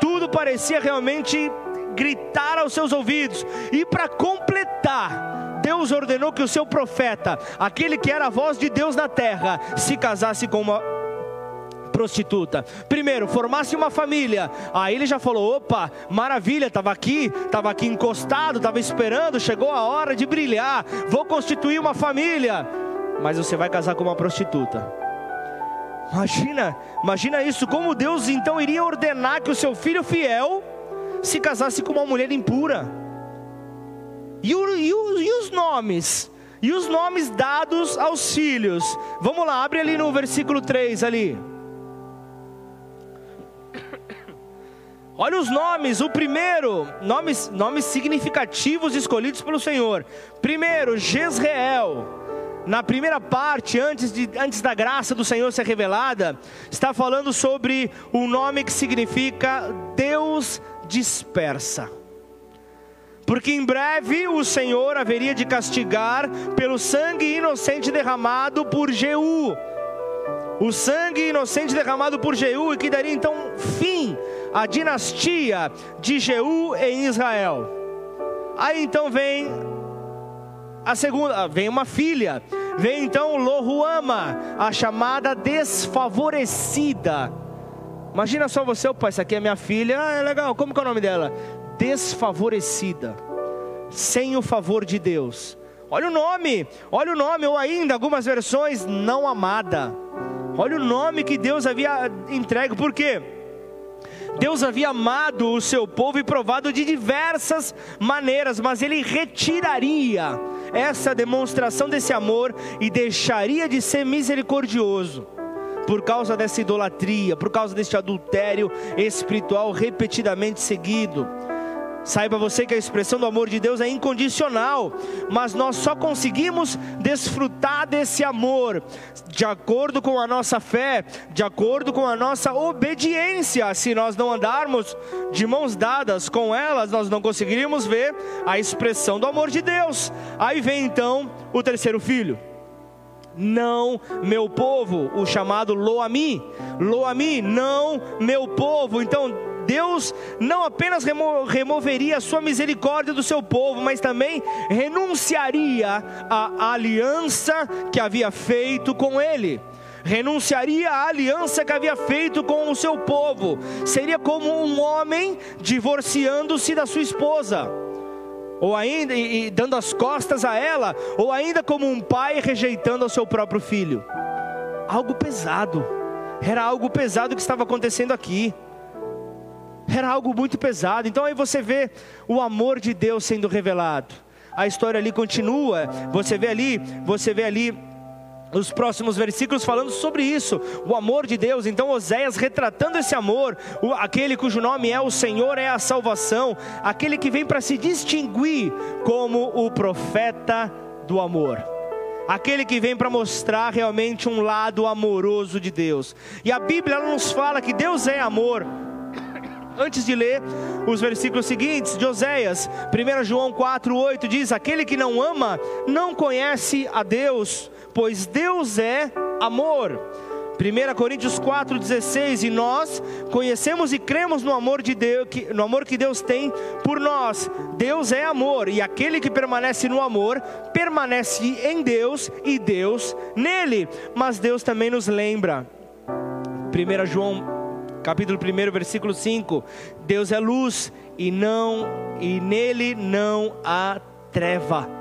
Tudo parecia realmente gritar aos seus ouvidos. E para completar, Deus ordenou que o seu profeta, aquele que era a voz de Deus na terra, se casasse com uma prostituta. Primeiro, formasse uma família. Aí ele já falou: opa, maravilha, estava aqui, estava aqui encostado, estava esperando, chegou a hora de brilhar. Vou constituir uma família. Mas você vai casar com uma prostituta. Imagina, imagina isso, como Deus então iria ordenar que o seu filho fiel se casasse com uma mulher impura. E, o, e, o, e os nomes? E os nomes dados aos filhos? Vamos lá, abre ali no versículo 3 ali. Olha os nomes, o primeiro, nomes, nomes significativos escolhidos pelo Senhor. Primeiro, Jezreel. Na primeira parte, antes, de, antes da graça do Senhor ser revelada, está falando sobre o nome que significa Deus dispersa. Porque em breve o Senhor haveria de castigar pelo sangue inocente derramado por Jeú. O sangue inocente derramado por Jeú e que daria então fim a dinastia de Jeú em Israel. Aí então vem a segunda, vem uma filha, vem então Lohuama, a chamada desfavorecida. Imagina só você, opa, essa aqui é minha filha, ah, é legal, como que é o nome dela? Desfavorecida, sem o favor de Deus. Olha o nome, olha o nome, ou ainda algumas versões, não amada. Olha o nome que Deus havia entregue, por quê? Deus havia amado o seu povo e provado de diversas maneiras, mas ele retiraria essa demonstração desse amor e deixaria de ser misericordioso por causa dessa idolatria, por causa deste adultério espiritual repetidamente seguido. Saiba você que a expressão do amor de Deus é incondicional, mas nós só conseguimos desfrutar desse amor de acordo com a nossa fé, de acordo com a nossa obediência. Se nós não andarmos de mãos dadas com elas, nós não conseguiríamos ver a expressão do amor de Deus. Aí vem então o terceiro filho não meu povo, o chamado Loami. Loami, não meu povo. Então, Deus não apenas remo removeria a sua misericórdia do seu povo, mas também renunciaria à aliança que havia feito com ele renunciaria à aliança que havia feito com o seu povo, seria como um homem divorciando-se da sua esposa ou ainda e, e, dando as costas a ela, ou ainda como um pai rejeitando o seu próprio filho. Algo pesado, era algo pesado que estava acontecendo aqui. Era algo muito pesado. Então aí você vê o amor de Deus sendo revelado. A história ali continua. Você vê ali, você vê ali os próximos versículos falando sobre isso, o amor de Deus. Então, Oséias retratando esse amor, o, aquele cujo nome é o Senhor é a salvação, aquele que vem para se distinguir como o profeta do amor. Aquele que vem para mostrar realmente um lado amoroso de Deus. E a Bíblia nos fala que Deus é amor. Antes de ler os versículos seguintes de Oséias, 1 João 4,8 diz: Aquele que não ama não conhece a Deus, pois Deus é amor. 1 Coríntios 4,16, e nós conhecemos e cremos no amor de Deus, no amor que Deus tem por nós. Deus é amor, e aquele que permanece no amor, permanece em Deus e Deus nele. Mas Deus também nos lembra. 1 João capítulo 1, versículo 5. Deus é luz e não e nele não há treva.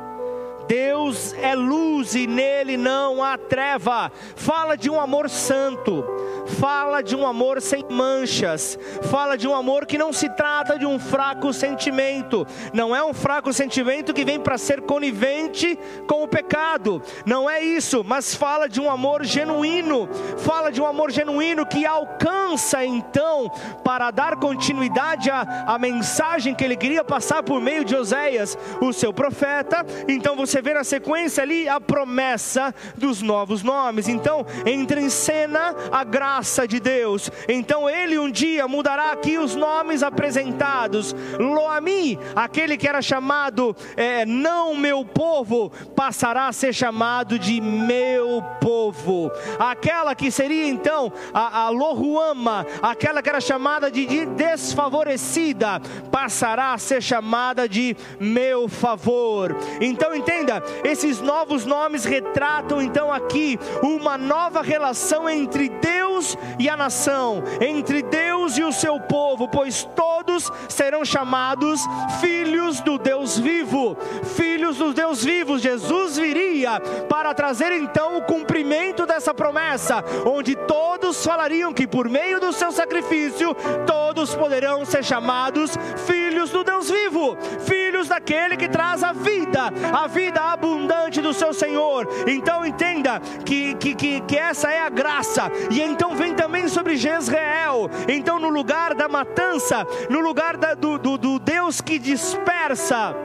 Deus é luz e nele não há treva. Fala de um amor santo, fala de um amor sem manchas, fala de um amor que não se trata de um fraco sentimento, não é um fraco sentimento que vem para ser conivente com o pecado, não é isso, mas fala de um amor genuíno, fala de um amor genuíno que alcança então, para dar continuidade à, à mensagem que ele queria passar por meio de Oséias, o seu profeta, então você você vê na sequência ali a promessa dos novos nomes. Então, entra em cena a graça de Deus. Então, ele um dia mudará aqui os nomes apresentados. Loami, aquele que era chamado é, não meu povo, passará a ser chamado de meu povo. Aquela que seria então a, a Lohuama, aquela que era chamada de, de desfavorecida, passará a ser chamada de meu favor. Então, entenda entenda, esses novos nomes retratam então aqui uma nova relação entre Deus e a nação, entre Deus e o seu povo, pois todos serão chamados filhos do Deus vivo, filhos do Deus vivo. Jesus viria para trazer então o cumprimento dessa promessa, onde todos falariam que por meio do seu sacrifício todos poderão ser chamados filhos do Deus vivo, filhos daquele que traz a vida, a vida vida abundante do seu Senhor. Então entenda que, que, que, que essa é a graça. E então vem também sobre Jezreel. Então, no lugar da matança, no lugar da, do, do, do Deus que dispersa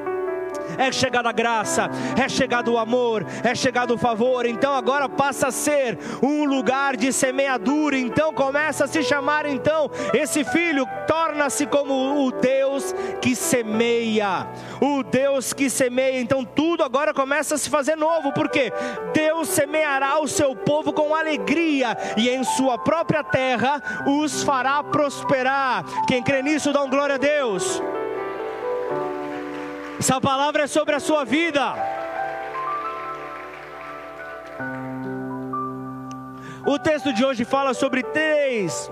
é chegada a graça, é chegado o amor, é chegado o favor. Então agora passa a ser um lugar de semeadura. Então começa a se chamar então esse filho torna-se como o Deus que semeia, o Deus que semeia. Então tudo agora começa a se fazer novo, porque Deus semeará o seu povo com alegria e em sua própria terra os fará prosperar. Quem crê nisso dá um glória a Deus. Essa palavra é sobre a sua vida. O texto de hoje fala sobre três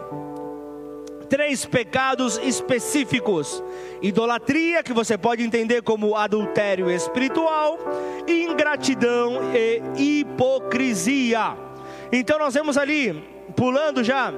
três pecados específicos: idolatria, que você pode entender como adultério espiritual, ingratidão e hipocrisia. Então nós vemos ali, pulando já,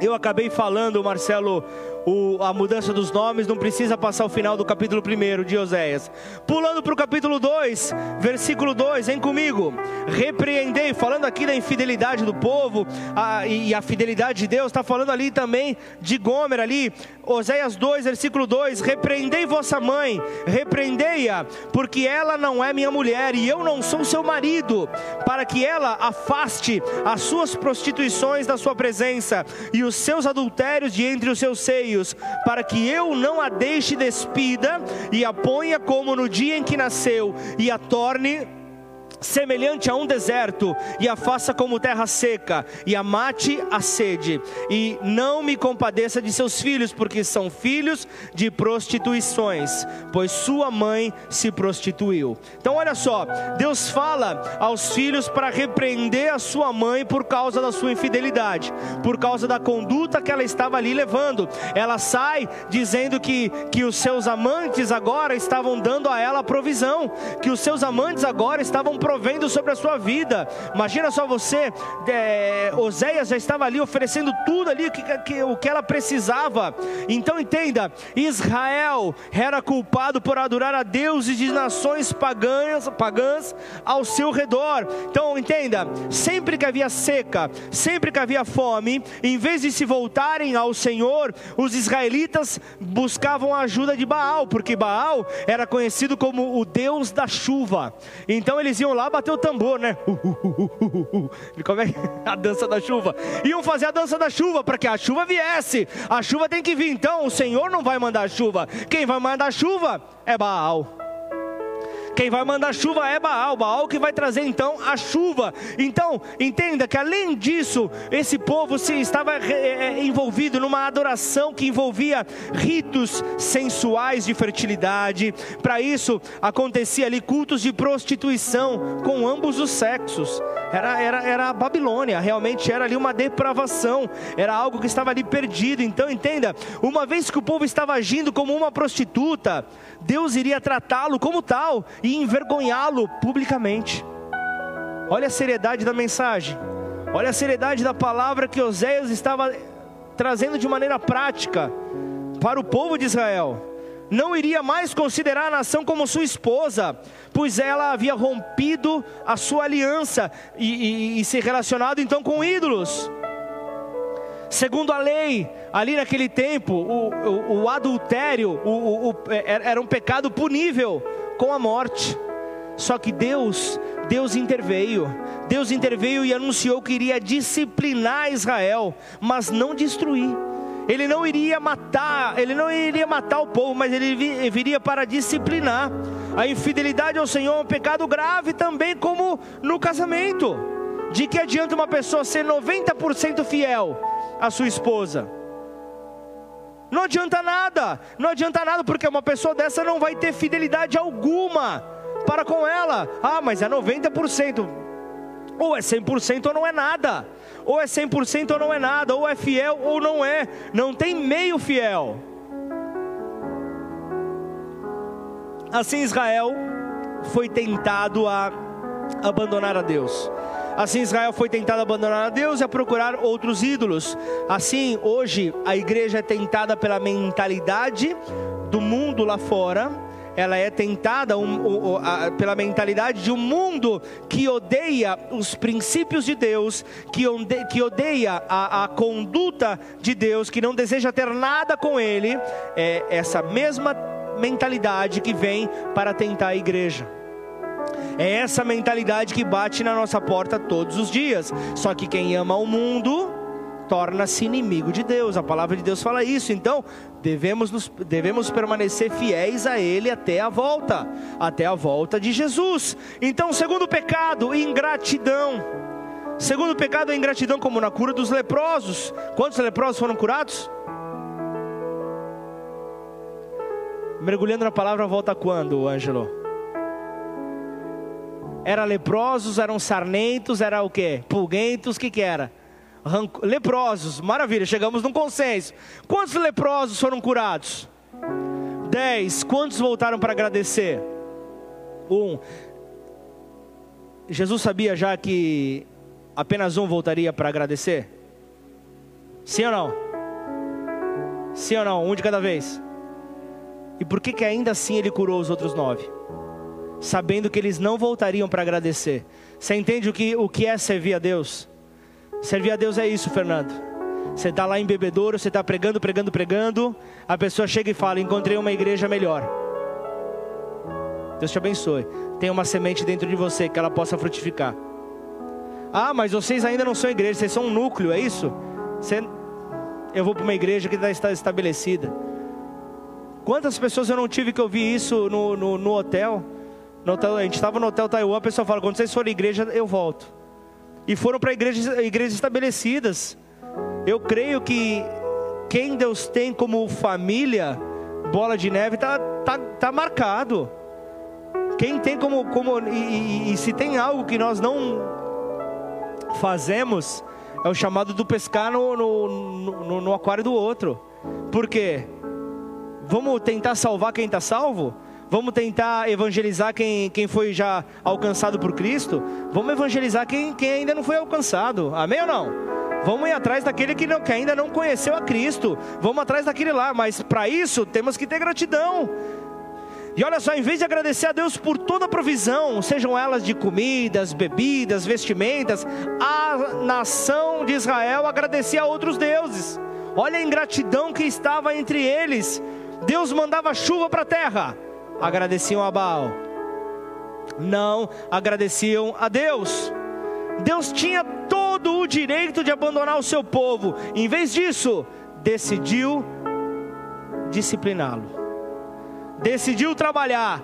eu acabei falando, Marcelo, o, a mudança dos nomes, não precisa passar o final do capítulo 1 de Oséias. Pulando para o capítulo 2, versículo 2, vem comigo. Repreendei, falando aqui da infidelidade do povo a, e a fidelidade de Deus, está falando ali também de Gomer, ali, Oséias 2, versículo 2: Repreendei vossa mãe, repreendei-a, porque ela não é minha mulher e eu não sou seu marido, para que ela afaste as suas prostituições da sua presença e os seus adultérios de entre os seus seios para que eu não a deixe despida e a ponha como no dia em que nasceu, e a torne semelhante a um deserto, e a faça como terra seca, e a mate a sede, e não me compadeça de seus filhos, porque são filhos de prostituições, pois sua mãe se prostituiu. Então, olha só, Deus fala aos filhos para repreender a sua mãe por causa da sua infidelidade, por causa da conduta que ela estava ali levando. Ela sai dizendo que, que os seus amantes agora estavam dando a ela provisão, que os seus amantes agora estavam provendo sobre a sua vida. Imagina só você, é, Oséias já estava ali oferecendo tudo ali que, que, o que ela precisava. Então entenda, Israel era culpado por adorar a deuses de nações pagãs, pagãs ao seu redor. Então entenda, sempre que havia seca, sempre que havia fome, em vez de se voltarem ao Senhor, os israelitas buscavam a ajuda de Baal, porque Baal era conhecido como o Deus da chuva. Então eles iam lá bater o tambor, né? Como é a dança da chuva? Iam fazer a dança da chuva para que a chuva viesse. A chuva tem que vir. Então o Senhor não vai mandar chuva. Quem vai mandar chuva é Baal. Quem vai mandar chuva é Baal, Baal que vai trazer então a chuva. Então, entenda que além disso, esse povo se estava é, envolvido numa adoração que envolvia ritos sensuais de fertilidade. Para isso, acontecia ali cultos de prostituição com ambos os sexos. Era, era, era a Babilônia, realmente era ali uma depravação, era algo que estava ali perdido. Então, entenda, uma vez que o povo estava agindo como uma prostituta, Deus iria tratá-lo como tal e envergonhá-lo publicamente. Olha a seriedade da mensagem, olha a seriedade da palavra que Oséias estava trazendo de maneira prática para o povo de Israel. Não iria mais considerar a nação como sua esposa, pois ela havia rompido a sua aliança e, e, e se relacionado então com ídolos. Segundo a lei, ali naquele tempo, o, o, o adultério o, era um pecado punível com a morte. Só que Deus, Deus interveio. Deus interveio e anunciou que iria disciplinar Israel, mas não destruir. Ele não iria matar, ele não iria matar o povo, mas ele viria para disciplinar. A infidelidade ao Senhor é um pecado grave também, como no casamento. De que adianta uma pessoa ser 90% fiel à sua esposa? Não adianta nada, não adianta nada, porque uma pessoa dessa não vai ter fidelidade alguma para com ela. Ah, mas é 90%. Ou é 100% ou não é nada. Ou é 100% ou não é nada. Ou é fiel ou não é. Não tem meio fiel. Assim Israel foi tentado a abandonar a Deus. Assim Israel foi tentado abandonar a Deus e a procurar outros ídolos. Assim, hoje a igreja é tentada pela mentalidade do mundo lá fora. Ela é tentada um, um, a, pela mentalidade de um mundo que odeia os princípios de Deus, que, onde, que odeia a, a conduta de Deus, que não deseja ter nada com Ele. É essa mesma mentalidade que vem para tentar a igreja. É essa mentalidade que bate na nossa porta todos os dias. Só que quem ama o mundo torna-se inimigo de Deus. A palavra de Deus fala isso. Então, devemos, nos, devemos permanecer fiéis a Ele até a volta até a volta de Jesus. Então, segundo pecado, ingratidão. Segundo pecado, ingratidão, como na cura dos leprosos. Quantos leprosos foram curados? Mergulhando na palavra, volta quando, Ângelo? Era leprosos, eram sarnentos, era o que? Pulguentos, o que que era? Leprosos, maravilha, chegamos num consenso. Quantos leprosos foram curados? Dez. Quantos voltaram para agradecer? Um. Jesus sabia já que apenas um voltaria para agradecer? Sim ou não? Sim ou não? Um de cada vez. E por que, que ainda assim ele curou os outros nove? Sabendo que eles não voltariam para agradecer. Você entende o que, o que é servir a Deus? Servir a Deus é isso, Fernando. Você está lá em bebedouro, você está pregando, pregando, pregando. A pessoa chega e fala: Encontrei uma igreja melhor. Deus te abençoe. Tem uma semente dentro de você que ela possa frutificar. Ah, mas vocês ainda não são igreja, vocês são um núcleo, é isso? Você... Eu vou para uma igreja que está estabelecida. Quantas pessoas eu não tive que ouvir isso no, no, no hotel? No hotel, a gente estava no Hotel Taiwan, a pessoa fala: quando vocês forem à igreja, eu volto. E foram para igrejas, igrejas estabelecidas. Eu creio que quem Deus tem como família, bola de neve, está tá, tá marcado. Quem tem como. como e, e, e se tem algo que nós não fazemos, é o chamado do pescar no, no, no, no aquário do outro. Por quê? Vamos tentar salvar quem está salvo? Vamos tentar evangelizar quem, quem foi já alcançado por Cristo? Vamos evangelizar quem, quem ainda não foi alcançado. Amém ou não? Vamos ir atrás daquele que, não, que ainda não conheceu a Cristo. Vamos atrás daquele lá. Mas para isso temos que ter gratidão. E olha só, em vez de agradecer a Deus por toda a provisão, sejam elas de comidas, bebidas, vestimentas, a nação de Israel agradecia a outros deuses. Olha a ingratidão que estava entre eles. Deus mandava chuva para a terra, agradeciam a Baal. Não agradeciam a Deus. Deus tinha todo o direito de abandonar o seu povo. Em vez disso, decidiu discipliná-lo. Decidiu trabalhar.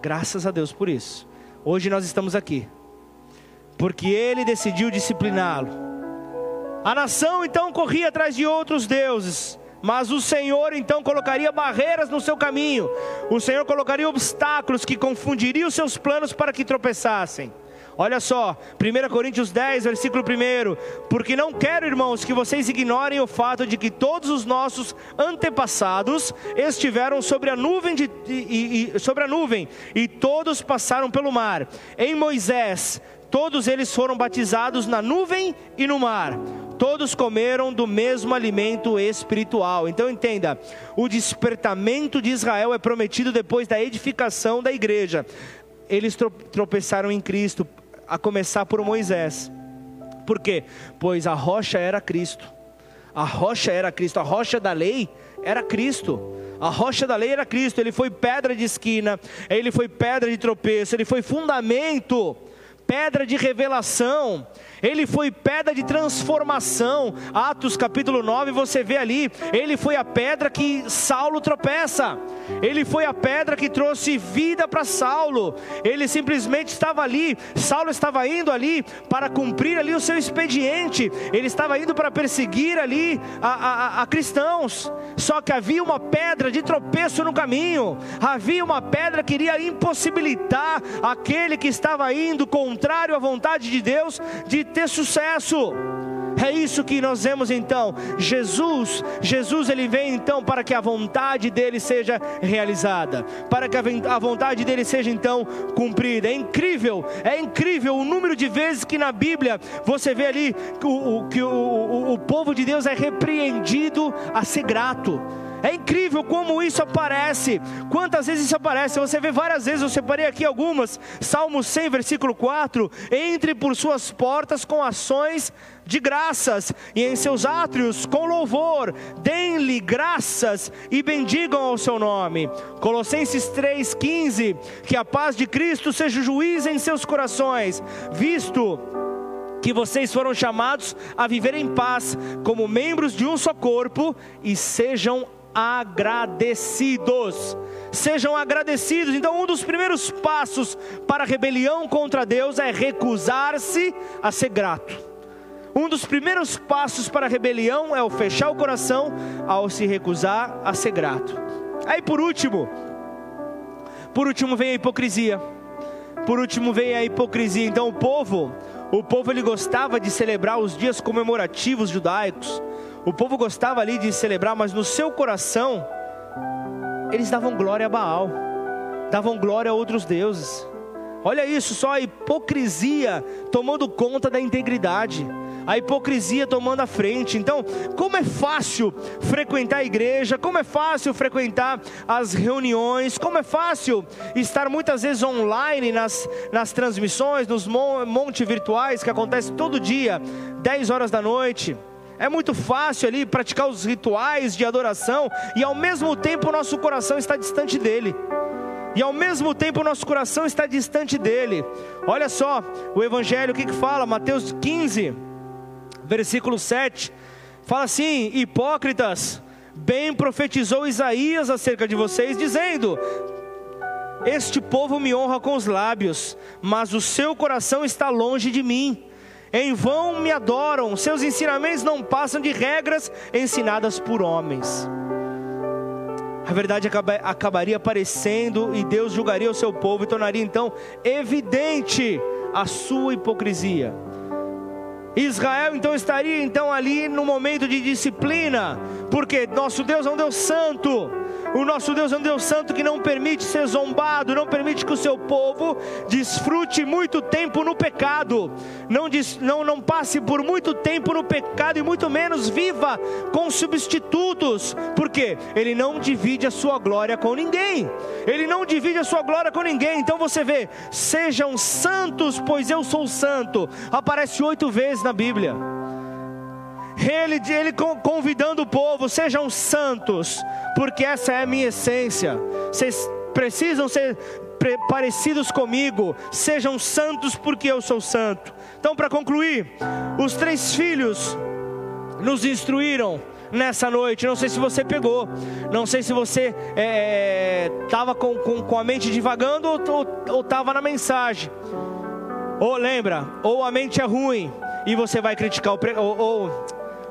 Graças a Deus por isso. Hoje nós estamos aqui. Porque ele decidiu discipliná-lo. A nação então corria atrás de outros deuses mas o Senhor então colocaria barreiras no seu caminho, o Senhor colocaria obstáculos que confundiriam os seus planos para que tropeçassem. Olha só, 1 Coríntios 10, versículo 1: Porque não quero, irmãos, que vocês ignorem o fato de que todos os nossos antepassados estiveram sobre a nuvem, de, e, e, sobre a nuvem e todos passaram pelo mar. Em Moisés, todos eles foram batizados na nuvem e no mar todos comeram do mesmo alimento espiritual. Então entenda, o despertamento de Israel é prometido depois da edificação da igreja. Eles tropeçaram em Cristo, a começar por Moisés. Por quê? Pois a rocha era Cristo. A rocha era Cristo, a rocha da lei era Cristo. A rocha da lei era Cristo, ele foi pedra de esquina, ele foi pedra de tropeço, ele foi fundamento, pedra de revelação, ele foi pedra de transformação. Atos capítulo 9, você vê ali, ele foi a pedra que Saulo tropeça. Ele foi a pedra que trouxe vida para Saulo. Ele simplesmente estava ali, Saulo estava indo ali para cumprir ali o seu expediente. Ele estava indo para perseguir ali a, a, a cristãos. Só que havia uma pedra de tropeço no caminho. Havia uma pedra que iria impossibilitar aquele que estava indo contrário à vontade de Deus de ter sucesso. É isso que nós vemos então. Jesus, Jesus ele vem então para que a vontade dele seja realizada, para que a vontade dele seja então cumprida. É incrível, é incrível o número de vezes que na Bíblia você vê ali que o, que o, o, o povo de Deus é repreendido a ser grato. É incrível como isso aparece. Quantas vezes isso aparece? Você vê várias vezes, eu separei aqui algumas. Salmo 100, versículo 4: Entre por suas portas com ações de graças e em seus átrios com louvor, deem-lhe graças e bendigam ao seu nome. Colossenses 3,15: Que a paz de Cristo seja juiz em seus corações, visto que vocês foram chamados a viver em paz como membros de um só corpo e sejam agradecidos. Sejam agradecidos. Então, um dos primeiros passos para a rebelião contra Deus é recusar-se a ser grato. Um dos primeiros passos para a rebelião é o fechar o coração ao se recusar a ser grato. Aí, por último, por último vem a hipocrisia. Por último vem a hipocrisia. Então, o povo, o povo ele gostava de celebrar os dias comemorativos judaicos o povo gostava ali de celebrar, mas no seu coração, eles davam glória a Baal, davam glória a outros deuses. Olha isso, só a hipocrisia tomando conta da integridade, a hipocrisia tomando a frente. Então, como é fácil frequentar a igreja, como é fácil frequentar as reuniões, como é fácil estar muitas vezes online nas, nas transmissões, nos monte virtuais que acontece todo dia, 10 horas da noite. É muito fácil ali praticar os rituais de adoração e ao mesmo tempo o nosso coração está distante dele. E ao mesmo tempo o nosso coração está distante dele. Olha só, o evangelho o que que fala? Mateus 15, versículo 7. Fala assim: "Hipócritas, bem profetizou Isaías acerca de vocês, dizendo: Este povo me honra com os lábios, mas o seu coração está longe de mim. Em vão me adoram, seus ensinamentos não passam de regras ensinadas por homens. A verdade acabaria aparecendo e Deus julgaria o seu povo e tornaria então evidente a sua hipocrisia. Israel então estaria então ali no momento de disciplina, porque nosso Deus é um Deus santo. O nosso Deus é um Deus santo que não permite ser zombado, não permite que o seu povo desfrute muito tempo no pecado, não, não, não passe por muito tempo no pecado e muito menos viva com substitutos, porque Ele não divide a sua glória com ninguém, Ele não divide a sua glória com ninguém. Então você vê, sejam santos, pois eu sou santo, aparece oito vezes na Bíblia. Ele, ele convidando o povo, sejam santos, porque essa é a minha essência. Vocês precisam ser parecidos comigo, sejam santos, porque eu sou santo. Então, para concluir, os três filhos nos instruíram nessa noite. Não sei se você pegou, não sei se você estava é, com, com, com, a mente divagando ou estava na mensagem. Ou lembra, ou a mente é ruim e você vai criticar o pre... ou, ou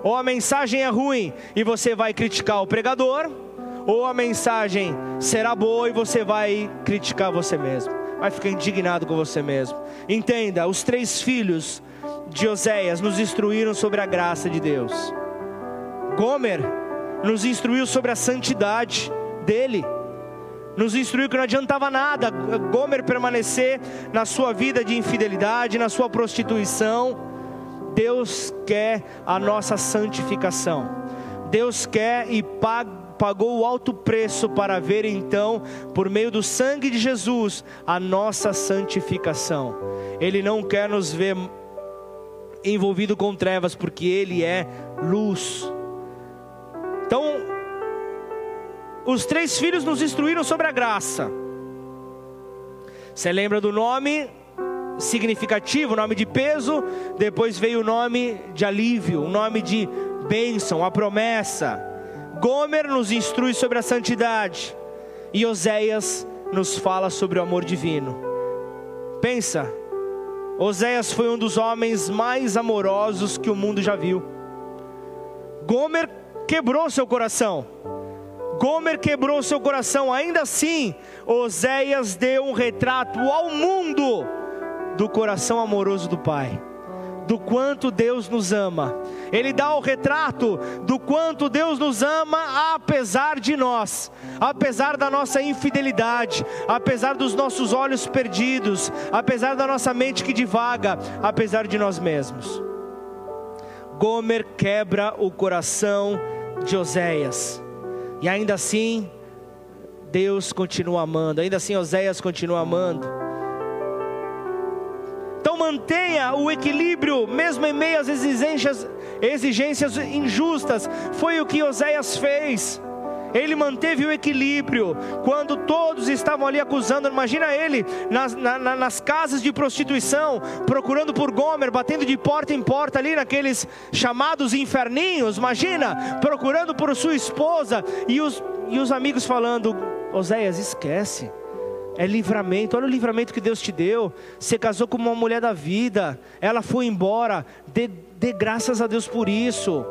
ou a mensagem é ruim e você vai criticar o pregador, ou a mensagem será boa e você vai criticar você mesmo, vai ficar indignado com você mesmo. Entenda, os três filhos de Oséias nos instruíram sobre a graça de Deus. Gomer nos instruiu sobre a santidade dele. Nos instruiu que não adiantava nada Gomer permanecer na sua vida de infidelidade, na sua prostituição Deus quer a nossa santificação. Deus quer e pagou o alto preço para ver então, por meio do sangue de Jesus, a nossa santificação. Ele não quer nos ver envolvido com trevas, porque Ele é luz. Então, os três filhos nos instruíram sobre a graça. Você lembra do nome? Significativo, nome de peso, depois veio o nome de alívio, o nome de bênção, a promessa. Gomer nos instrui sobre a santidade, e Oséias nos fala sobre o amor divino. Pensa, Oséias foi um dos homens mais amorosos que o mundo já viu. Gomer quebrou seu coração. Gomer quebrou seu coração, ainda assim, Oséias deu um retrato ao mundo do coração amoroso do Pai, do quanto Deus nos ama. Ele dá o retrato do quanto Deus nos ama, apesar de nós, apesar da nossa infidelidade, apesar dos nossos olhos perdidos, apesar da nossa mente que divaga, apesar de nós mesmos. Gomer quebra o coração de Oséias, e ainda assim, Deus continua amando, ainda assim Oséias continua amando. Então mantenha o equilíbrio, mesmo em meio às exigências, exigências injustas. Foi o que Oséias fez. Ele manteve o equilíbrio quando todos estavam ali acusando. Imagina ele nas, na, nas casas de prostituição, procurando por Gomer, batendo de porta em porta ali naqueles chamados inferninhos. Imagina, procurando por sua esposa e os, e os amigos falando: Oséias, esquece é livramento. Olha o livramento que Deus te deu. Você casou com uma mulher da vida, ela foi embora. Dê, dê graças a Deus por isso.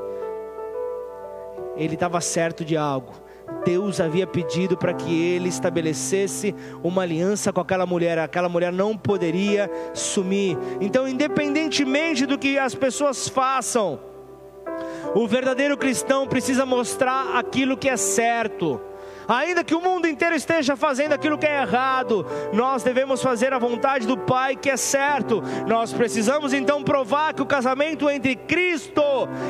Ele estava certo de algo. Deus havia pedido para que ele estabelecesse uma aliança com aquela mulher, aquela mulher não poderia sumir. Então, independentemente do que as pessoas façam, o verdadeiro cristão precisa mostrar aquilo que é certo. Ainda que o mundo inteiro esteja fazendo aquilo que é errado, nós devemos fazer a vontade do Pai que é certo. Nós precisamos então provar que o casamento entre Cristo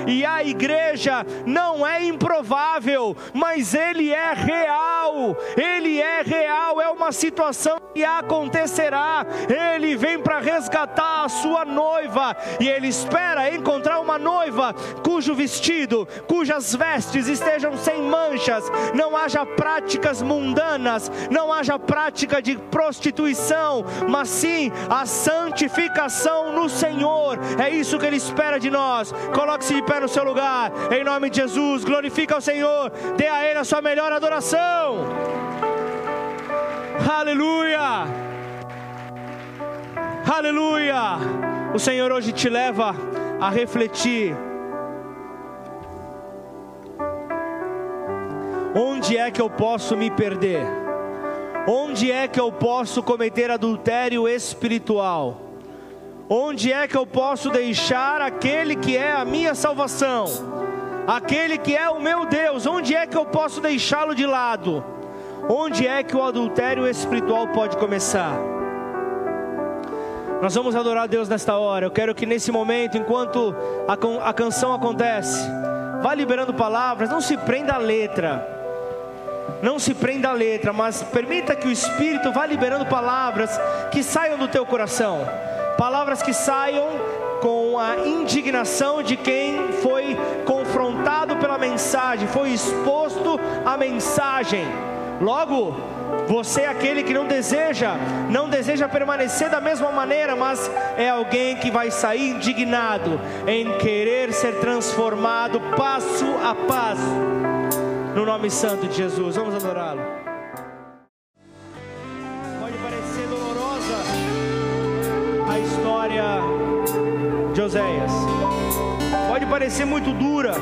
e a igreja não é improvável, mas ele é real. Ele é real, é uma situação que acontecerá. Ele vem para resgatar a sua noiva e ele espera encontrar uma noiva cujo vestido, cujas vestes estejam sem manchas, não haja práticas mundanas, não haja prática de prostituição, mas sim a santificação no Senhor. É isso que Ele espera de nós. Coloque-se de pé no seu lugar, em nome de Jesus. Glorifica o Senhor, dê a Ele a sua melhor adoração. Aleluia! Aleluia! O Senhor hoje te leva a refletir. Onde é que eu posso me perder? Onde é que eu posso cometer adultério espiritual? Onde é que eu posso deixar aquele que é a minha salvação? Aquele que é o meu Deus, onde é que eu posso deixá-lo de lado? Onde é que o adultério espiritual pode começar? Nós vamos adorar Deus nesta hora. Eu quero que nesse momento, enquanto a, a canção acontece, vá liberando palavras, não se prenda à letra. Não se prenda à letra, mas permita que o Espírito vá liberando palavras que saiam do teu coração. Palavras que saiam com a indignação de quem foi confrontado pela mensagem, foi exposto à mensagem. Logo, você é aquele que não deseja, não deseja permanecer da mesma maneira, mas é alguém que vai sair indignado em querer ser transformado passo a passo. No nome santo de Jesus, vamos adorá-lo. Pode parecer dolorosa a história de Oséias. Pode parecer muito dura.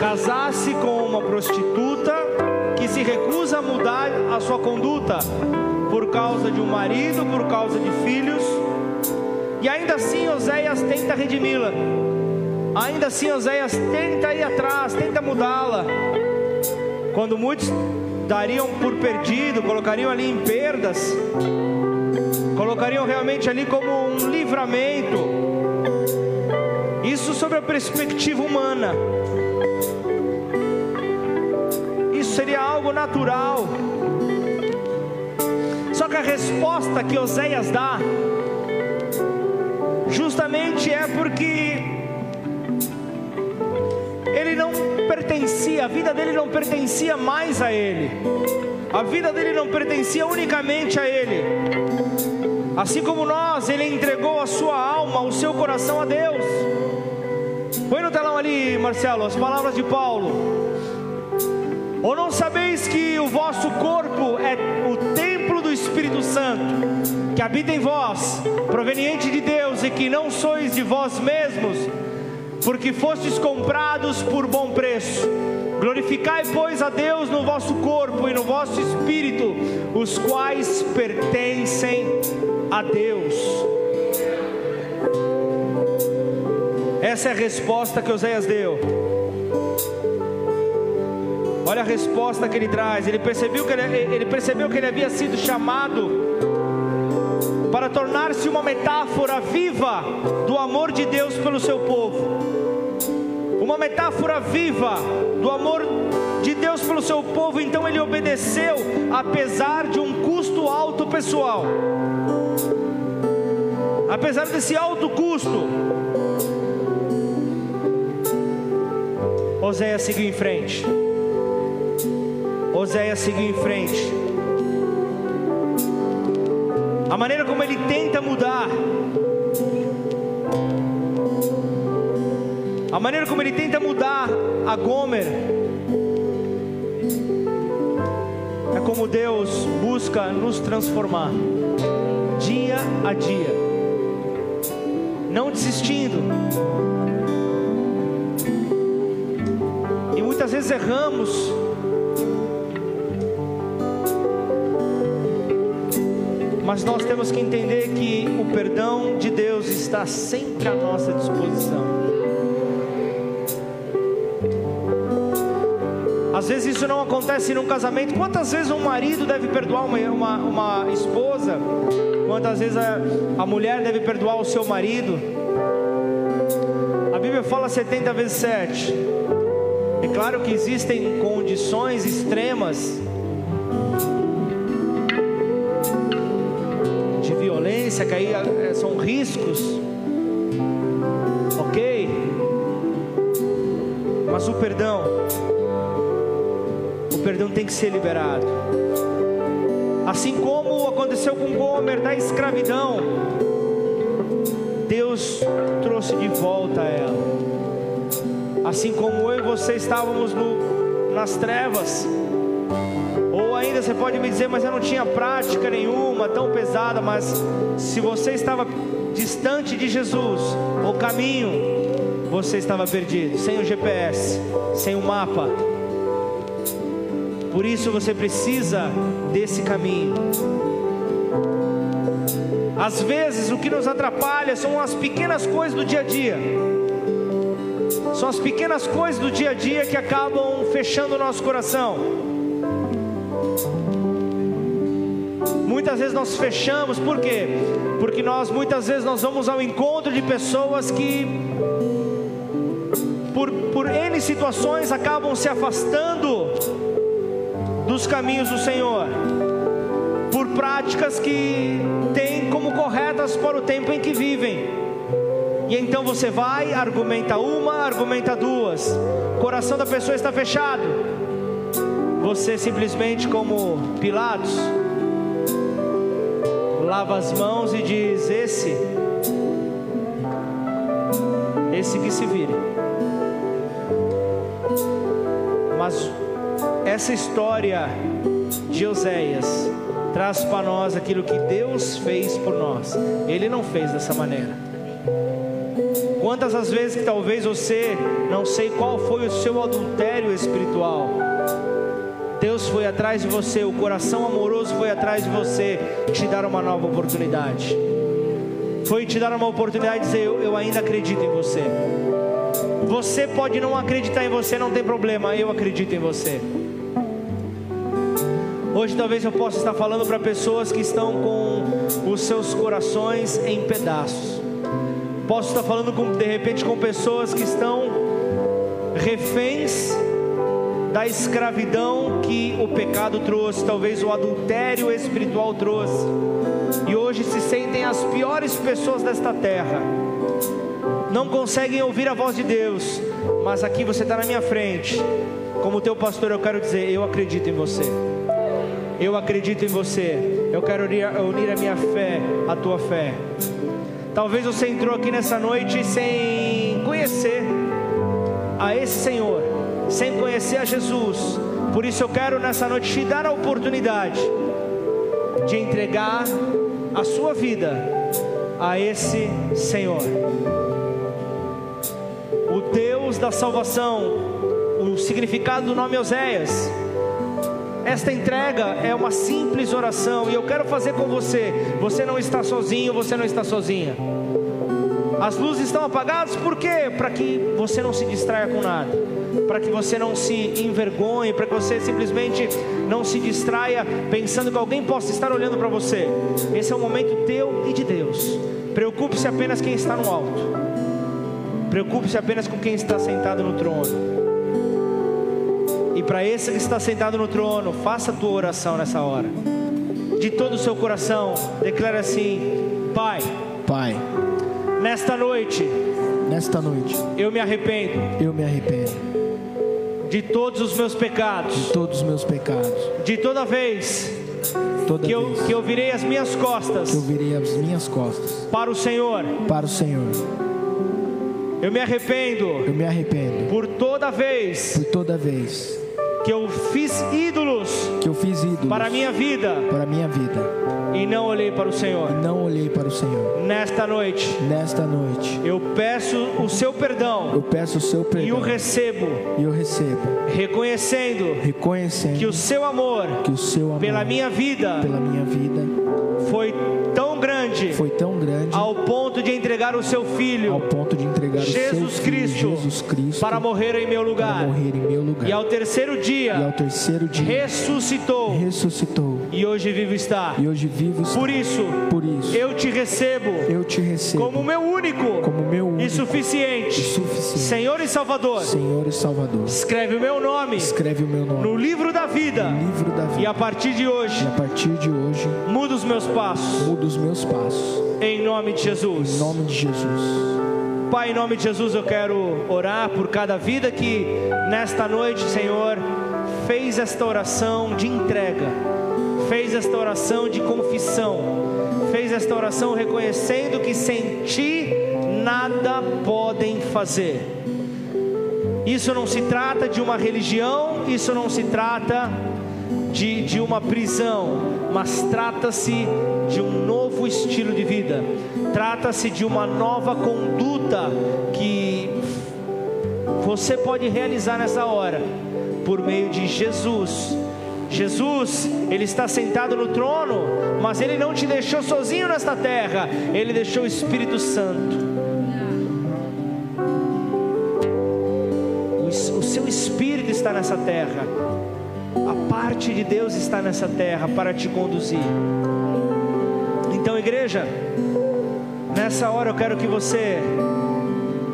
Casar-se com uma prostituta que se recusa a mudar a sua conduta por causa de um marido, por causa de filhos. E ainda assim Oséias tenta redimi-la. Ainda assim Oséias tenta ir atrás, tenta mudá-la. Quando muitos dariam por perdido, colocariam ali em perdas, colocariam realmente ali como um livramento. Isso sobre a perspectiva humana. Isso seria algo natural. Só que a resposta que Oséias dá, justamente é porque não pertencia, a vida dele não pertencia mais a ele, a vida dele não pertencia unicamente a ele. Assim como nós, ele entregou a sua alma, o seu coração a Deus. Põe no telão ali, Marcelo, as palavras de Paulo. Ou não sabeis que o vosso corpo é o templo do Espírito Santo, que habita em vós, proveniente de Deus, e que não sois de vós mesmos, porque fostes comprados por bom preço. Glorificai, pois, a Deus no vosso corpo e no vosso espírito, os quais pertencem a Deus. Essa é a resposta que Oséias deu. Olha a resposta que ele traz. Ele percebeu que ele, ele percebeu que ele havia sido chamado para tornar-se uma metáfora viva do amor de Deus pelo seu povo. Uma metáfora viva do amor de Deus pelo seu povo, então ele obedeceu, apesar de um custo alto pessoal. Apesar desse alto custo, Oséias seguiu em frente. Oséias seguiu em frente. A maneira como ele tenta mudar, a maneira como ele tenta mudar a Gomer, é como Deus busca nos transformar, dia a dia, não desistindo. E muitas vezes erramos Mas nós temos que entender que o perdão de Deus está sempre à nossa disposição. Às vezes isso não acontece num casamento. Quantas vezes um marido deve perdoar uma, uma, uma esposa? Quantas vezes a, a mulher deve perdoar o seu marido? A Bíblia fala 70 vezes 7. É claro que existem condições extremas que aí é, são riscos, ok? Mas o perdão, o perdão tem que ser liberado. Assim como aconteceu com Gomer da escravidão, Deus trouxe de volta ela. Assim como eu e você estávamos no, nas trevas, você pode me dizer, mas eu não tinha prática nenhuma, tão pesada, mas se você estava distante de Jesus, o caminho, você estava perdido, sem o GPS, sem o mapa. Por isso você precisa desse caminho. Às vezes o que nos atrapalha são as pequenas coisas do dia a dia. São as pequenas coisas do dia a dia que acabam fechando o nosso coração. Muitas vezes nós fechamos, por quê? Porque nós muitas vezes nós vamos ao encontro de pessoas que por, por N situações acabam se afastando dos caminhos do Senhor, por práticas que têm como corretas para o tempo em que vivem. E então você vai, argumenta uma, argumenta duas. O coração da pessoa está fechado. Você simplesmente, como Pilatos, lava as mãos e diz: Esse, esse que se vire. Mas essa história de Oséias traz para nós aquilo que Deus fez por nós. Ele não fez dessa maneira. Quantas as vezes que talvez você não sei qual foi o seu adultério espiritual. Deus foi atrás de você, o coração amoroso foi atrás de você, te dar uma nova oportunidade. Foi te dar uma oportunidade de dizer: eu, eu ainda acredito em você. Você pode não acreditar em você, não tem problema, eu acredito em você. Hoje talvez eu possa estar falando para pessoas que estão com os seus corações em pedaços. Posso estar falando com, de repente com pessoas que estão reféns da escravidão que o pecado trouxe, talvez o adultério espiritual trouxe. E hoje se sentem as piores pessoas desta terra. Não conseguem ouvir a voz de Deus, mas aqui você está na minha frente. Como teu pastor, eu quero dizer: eu acredito em você. Eu acredito em você. Eu quero unir, a minha fé à tua fé. Talvez você entrou aqui nessa noite sem conhecer a esse Senhor, sem conhecer a Jesus. Por isso eu quero nessa noite te dar a oportunidade de entregar a sua vida a esse Senhor. O Deus da salvação, o significado do nome Oséias esta entrega é uma simples oração e eu quero fazer com você. Você não está sozinho, você não está sozinha. As luzes estão apagadas por quê? Para que você não se distraia com nada, para que você não se envergonhe, para que você simplesmente não se distraia pensando que alguém possa estar olhando para você. Esse é o momento teu e de Deus. Preocupe-se apenas quem está no alto. Preocupe-se apenas com quem está sentado no trono. E para esse que está sentado no trono, faça a tua oração nessa hora. De todo o seu coração, declare assim: Pai, Pai, nesta noite, nesta noite, eu me arrependo eu me arrependo de todos os meus pecados, de todos os meus pecados. de toda vez Toda que eu, vez que eu virei as minhas que eu costas virei as minhas costas para o Senhor, para o Senhor, eu me arrependo eu me arrependo por toda vez por toda vez que eu fiz ídolos que eu fiz ídolos para a minha vida. para a minha vida e não olhei para o Senhor. não olhei para o Senhor. Nesta noite, Nesta noite, eu peço o seu perdão eu peço o seu e o perdão recebo, e eu recebo, reconhecendo reconhecendo que o seu amor que o seu amor pela minha vida pela minha vida foi tão grande foi tão grande ao ponto de entregar o seu ao filho, ponto de entregar o seu Jesus filho, Cristo, Jesus Cristo para morrer em meu lugar. morrer em meu lugar. E ao terceiro E ao dia terceiro dia ressuscitou ressuscitou e hoje vivo está. e hoje vivo está. Por isso, Por isso eu te recebo eu te recebo como meu único como meu único e suficiente e suficiente Senhor e Salvador. Senhor e Salvador. Escreve o meu nome Escreve o meu nome no livro da vida no livro da e vida. a partir de hoje E a partir de hoje, muda os meus passos muda os meus passos. em nome de Jesus. Em nome de Jesus. Pai, em nome de Jesus, eu quero orar por cada vida que nesta noite, Senhor, fez esta oração de entrega, fez esta oração de confissão, fez esta oração reconhecendo que sem Ti nada podem fazer. Isso não se trata de uma religião, isso não se trata de, de uma prisão, mas trata-se de um novo estilo de vida, trata-se de uma nova conduta que você pode realizar nessa hora, por meio de Jesus. Jesus, Ele está sentado no trono, mas Ele não te deixou sozinho nesta terra, Ele deixou o Espírito Santo. O seu Espírito está nessa terra, a parte de Deus está nessa terra para te conduzir. Então, igreja, nessa hora eu quero que você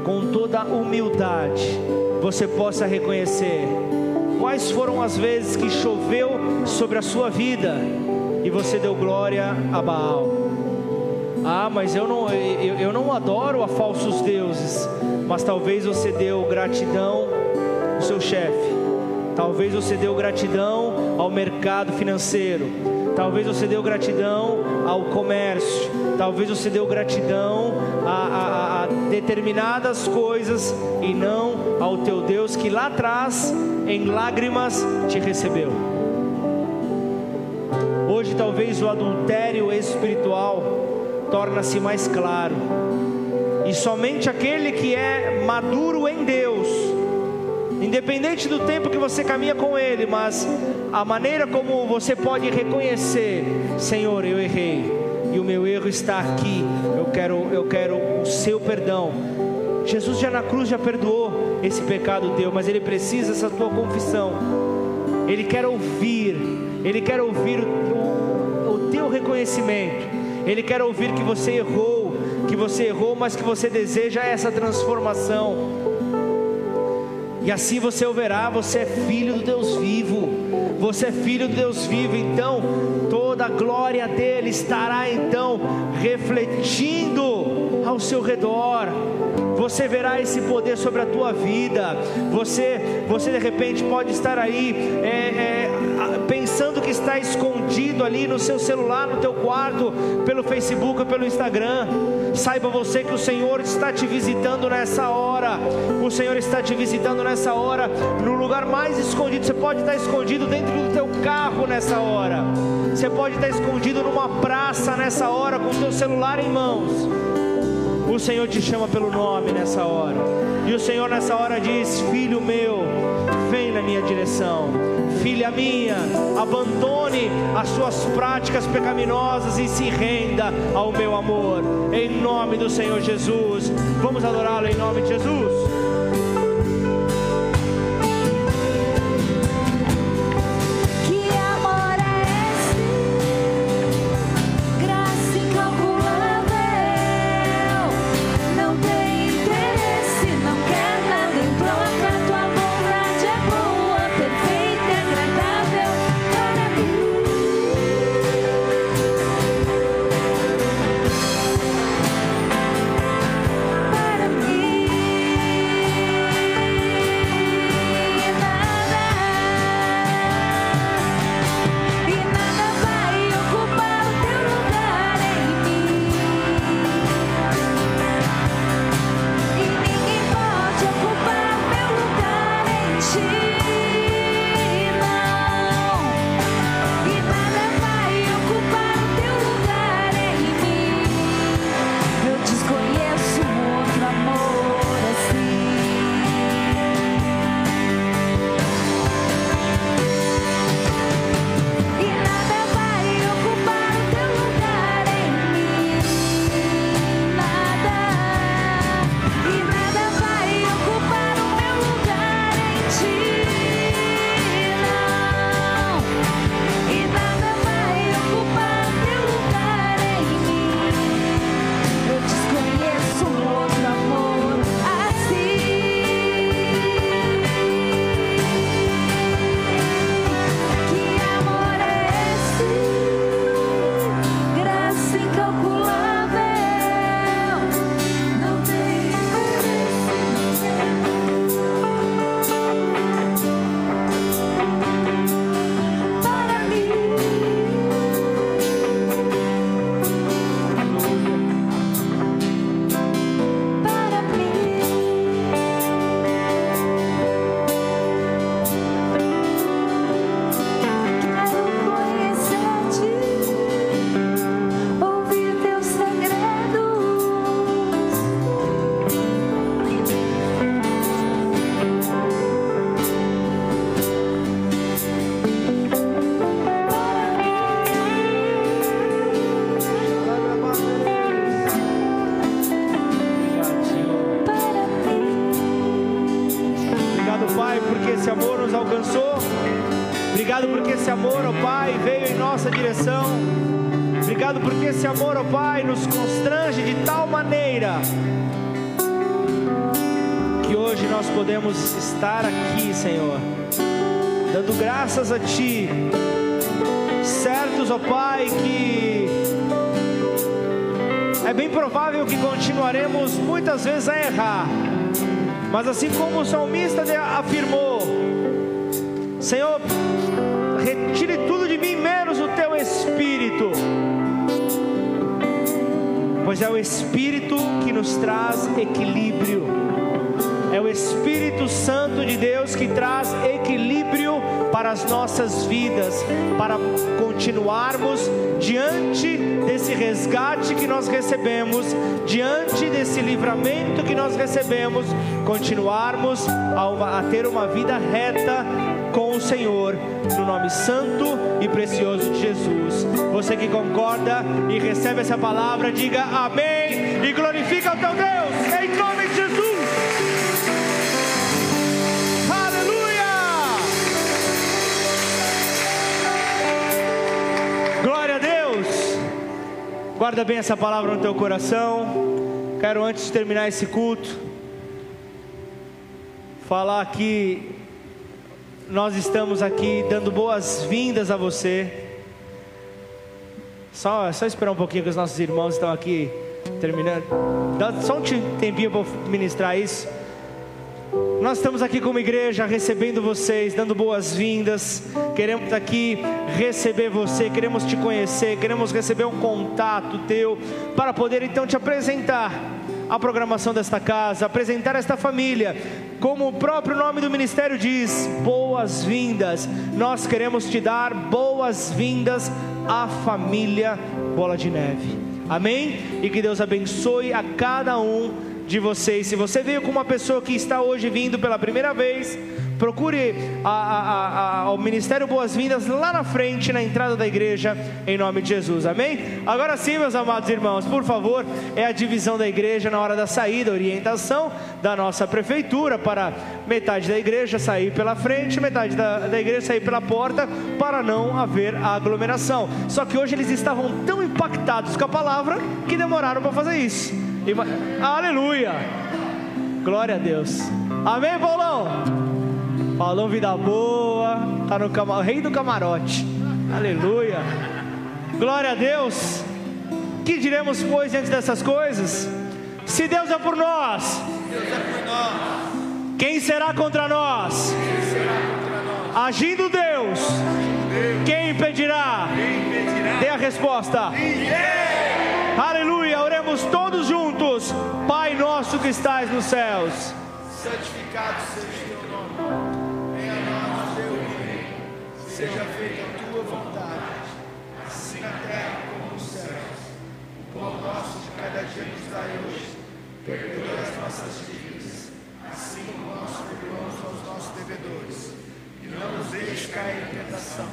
com toda humildade, você possa reconhecer quais foram as vezes que choveu sobre a sua vida e você deu glória a Baal. Ah, mas eu não, eu, eu não adoro a falsos deuses, mas talvez você deu gratidão ao seu chefe, talvez você deu gratidão ao mercado financeiro, talvez você deu gratidão ao comércio, talvez você deu gratidão a, a, a, determinadas coisas e não ao teu Deus que lá atrás, em lágrimas, te recebeu. Hoje, talvez o adultério espiritual torna-se mais claro, e somente aquele que é maduro em Deus, independente do tempo que você caminha com Ele, mas a maneira como você pode reconhecer: Senhor, eu errei e o meu erro está aqui. Eu quero, eu quero o seu perdão. Jesus já na cruz já perdoou esse pecado teu, mas ele precisa dessa tua confissão. Ele quer ouvir, ele quer ouvir o, o, o teu reconhecimento. Ele quer ouvir que você errou, que você errou, mas que você deseja essa transformação. E assim você o verá, você é filho do Deus vivo. Você é filho do Deus vivo, então toda a glória dele estará então refletindo ao seu redor. Você verá esse poder sobre a tua vida. Você, você de repente pode estar aí é, é, pensando que está escondido ali no seu celular, no teu quarto, pelo Facebook, pelo Instagram. Saiba você que o Senhor está te visitando nessa hora. O Senhor está te visitando nessa hora, no lugar mais escondido. Você pode estar escondido dentro do teu carro nessa hora. Você pode estar escondido numa praça nessa hora com o teu celular em mãos. O Senhor te chama pelo nome nessa hora. E o Senhor nessa hora diz: Filho meu, vem na minha direção. Filha minha, abandone as suas práticas pecaminosas e se renda ao meu amor. Em nome do Senhor Jesus. Vamos adorá-lo em nome de Jesus. Graças a Ti, certos, ó Pai, que é bem provável que continuaremos muitas vezes a errar, mas assim como o salmista afirmou, Senhor, retire tudo de mim, menos o teu espírito, pois é o espírito que nos traz equilíbrio. É o Espírito Santo de Deus que traz equilíbrio as nossas vidas, para continuarmos diante desse resgate que nós recebemos, diante desse livramento que nós recebemos, continuarmos a, uma, a ter uma vida reta com o Senhor, no nome santo e precioso de Jesus. Você que concorda e recebe essa palavra, diga amém e glorifica o teu Guarda bem essa palavra no teu coração. Quero antes de terminar esse culto falar que nós estamos aqui dando boas-vindas a você. Só, só esperar um pouquinho que os nossos irmãos estão aqui terminando. Dá só um tempinho para ministrar isso. Nós estamos aqui como igreja recebendo vocês, dando boas-vindas. Queremos aqui receber você, queremos te conhecer, queremos receber um contato teu para poder então te apresentar a programação desta casa, apresentar esta família. Como o próprio nome do ministério diz, boas-vindas. Nós queremos te dar boas-vindas à família Bola de Neve. Amém? E que Deus abençoe a cada um de vocês. Se você veio com uma pessoa que está hoje vindo pela primeira vez, procure a, a, a, o Ministério Boas-Vindas lá na frente, na entrada da igreja, em nome de Jesus, amém? Agora sim, meus amados irmãos, por favor, é a divisão da igreja na hora da saída, orientação da nossa prefeitura para metade da igreja sair pela frente, metade da, da igreja sair pela porta, para não haver aglomeração. Só que hoje eles estavam tão impactados com a palavra que demoraram para fazer isso. E, aleluia! Glória a Deus. Amém, Paulão? Falou vida boa, tá no cama, rei do camarote. Aleluia. Glória a Deus. Que diremos pois diante dessas coisas? Se Deus é por nós, quem será contra nós? Agindo Deus, quem impedirá? Dê a resposta. Aleluia. Oremos todos juntos. Pai nosso que estás nos céus. Santificado seja seja feita a tua vontade, assim na terra como nos céus. O pão nosso de cada dia nos dai hoje. Perdoa as nossas dívidas, assim como nós perdoamos aos nossos devedores. E não nos deixes cair em tentação,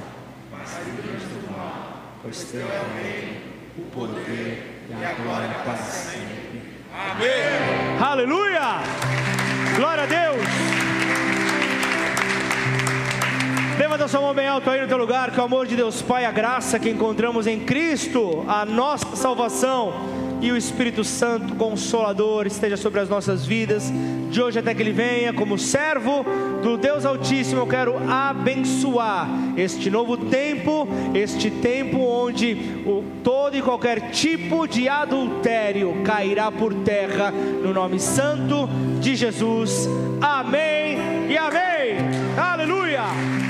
mas livra-nos do mal. Pois teu é o reino, o poder e a glória para sempre. Amém. Aleluia! Glória a Deus! Levanta sua mão bem alto aí no teu lugar, que o amor de Deus Pai, a graça que encontramos em Cristo, a nossa salvação e o Espírito Santo Consolador esteja sobre as nossas vidas, de hoje até que Ele venha, como servo do Deus Altíssimo, eu quero abençoar este novo tempo, este tempo onde o, todo e qualquer tipo de adultério cairá por terra, no nome santo de Jesus. Amém e amém. Aleluia.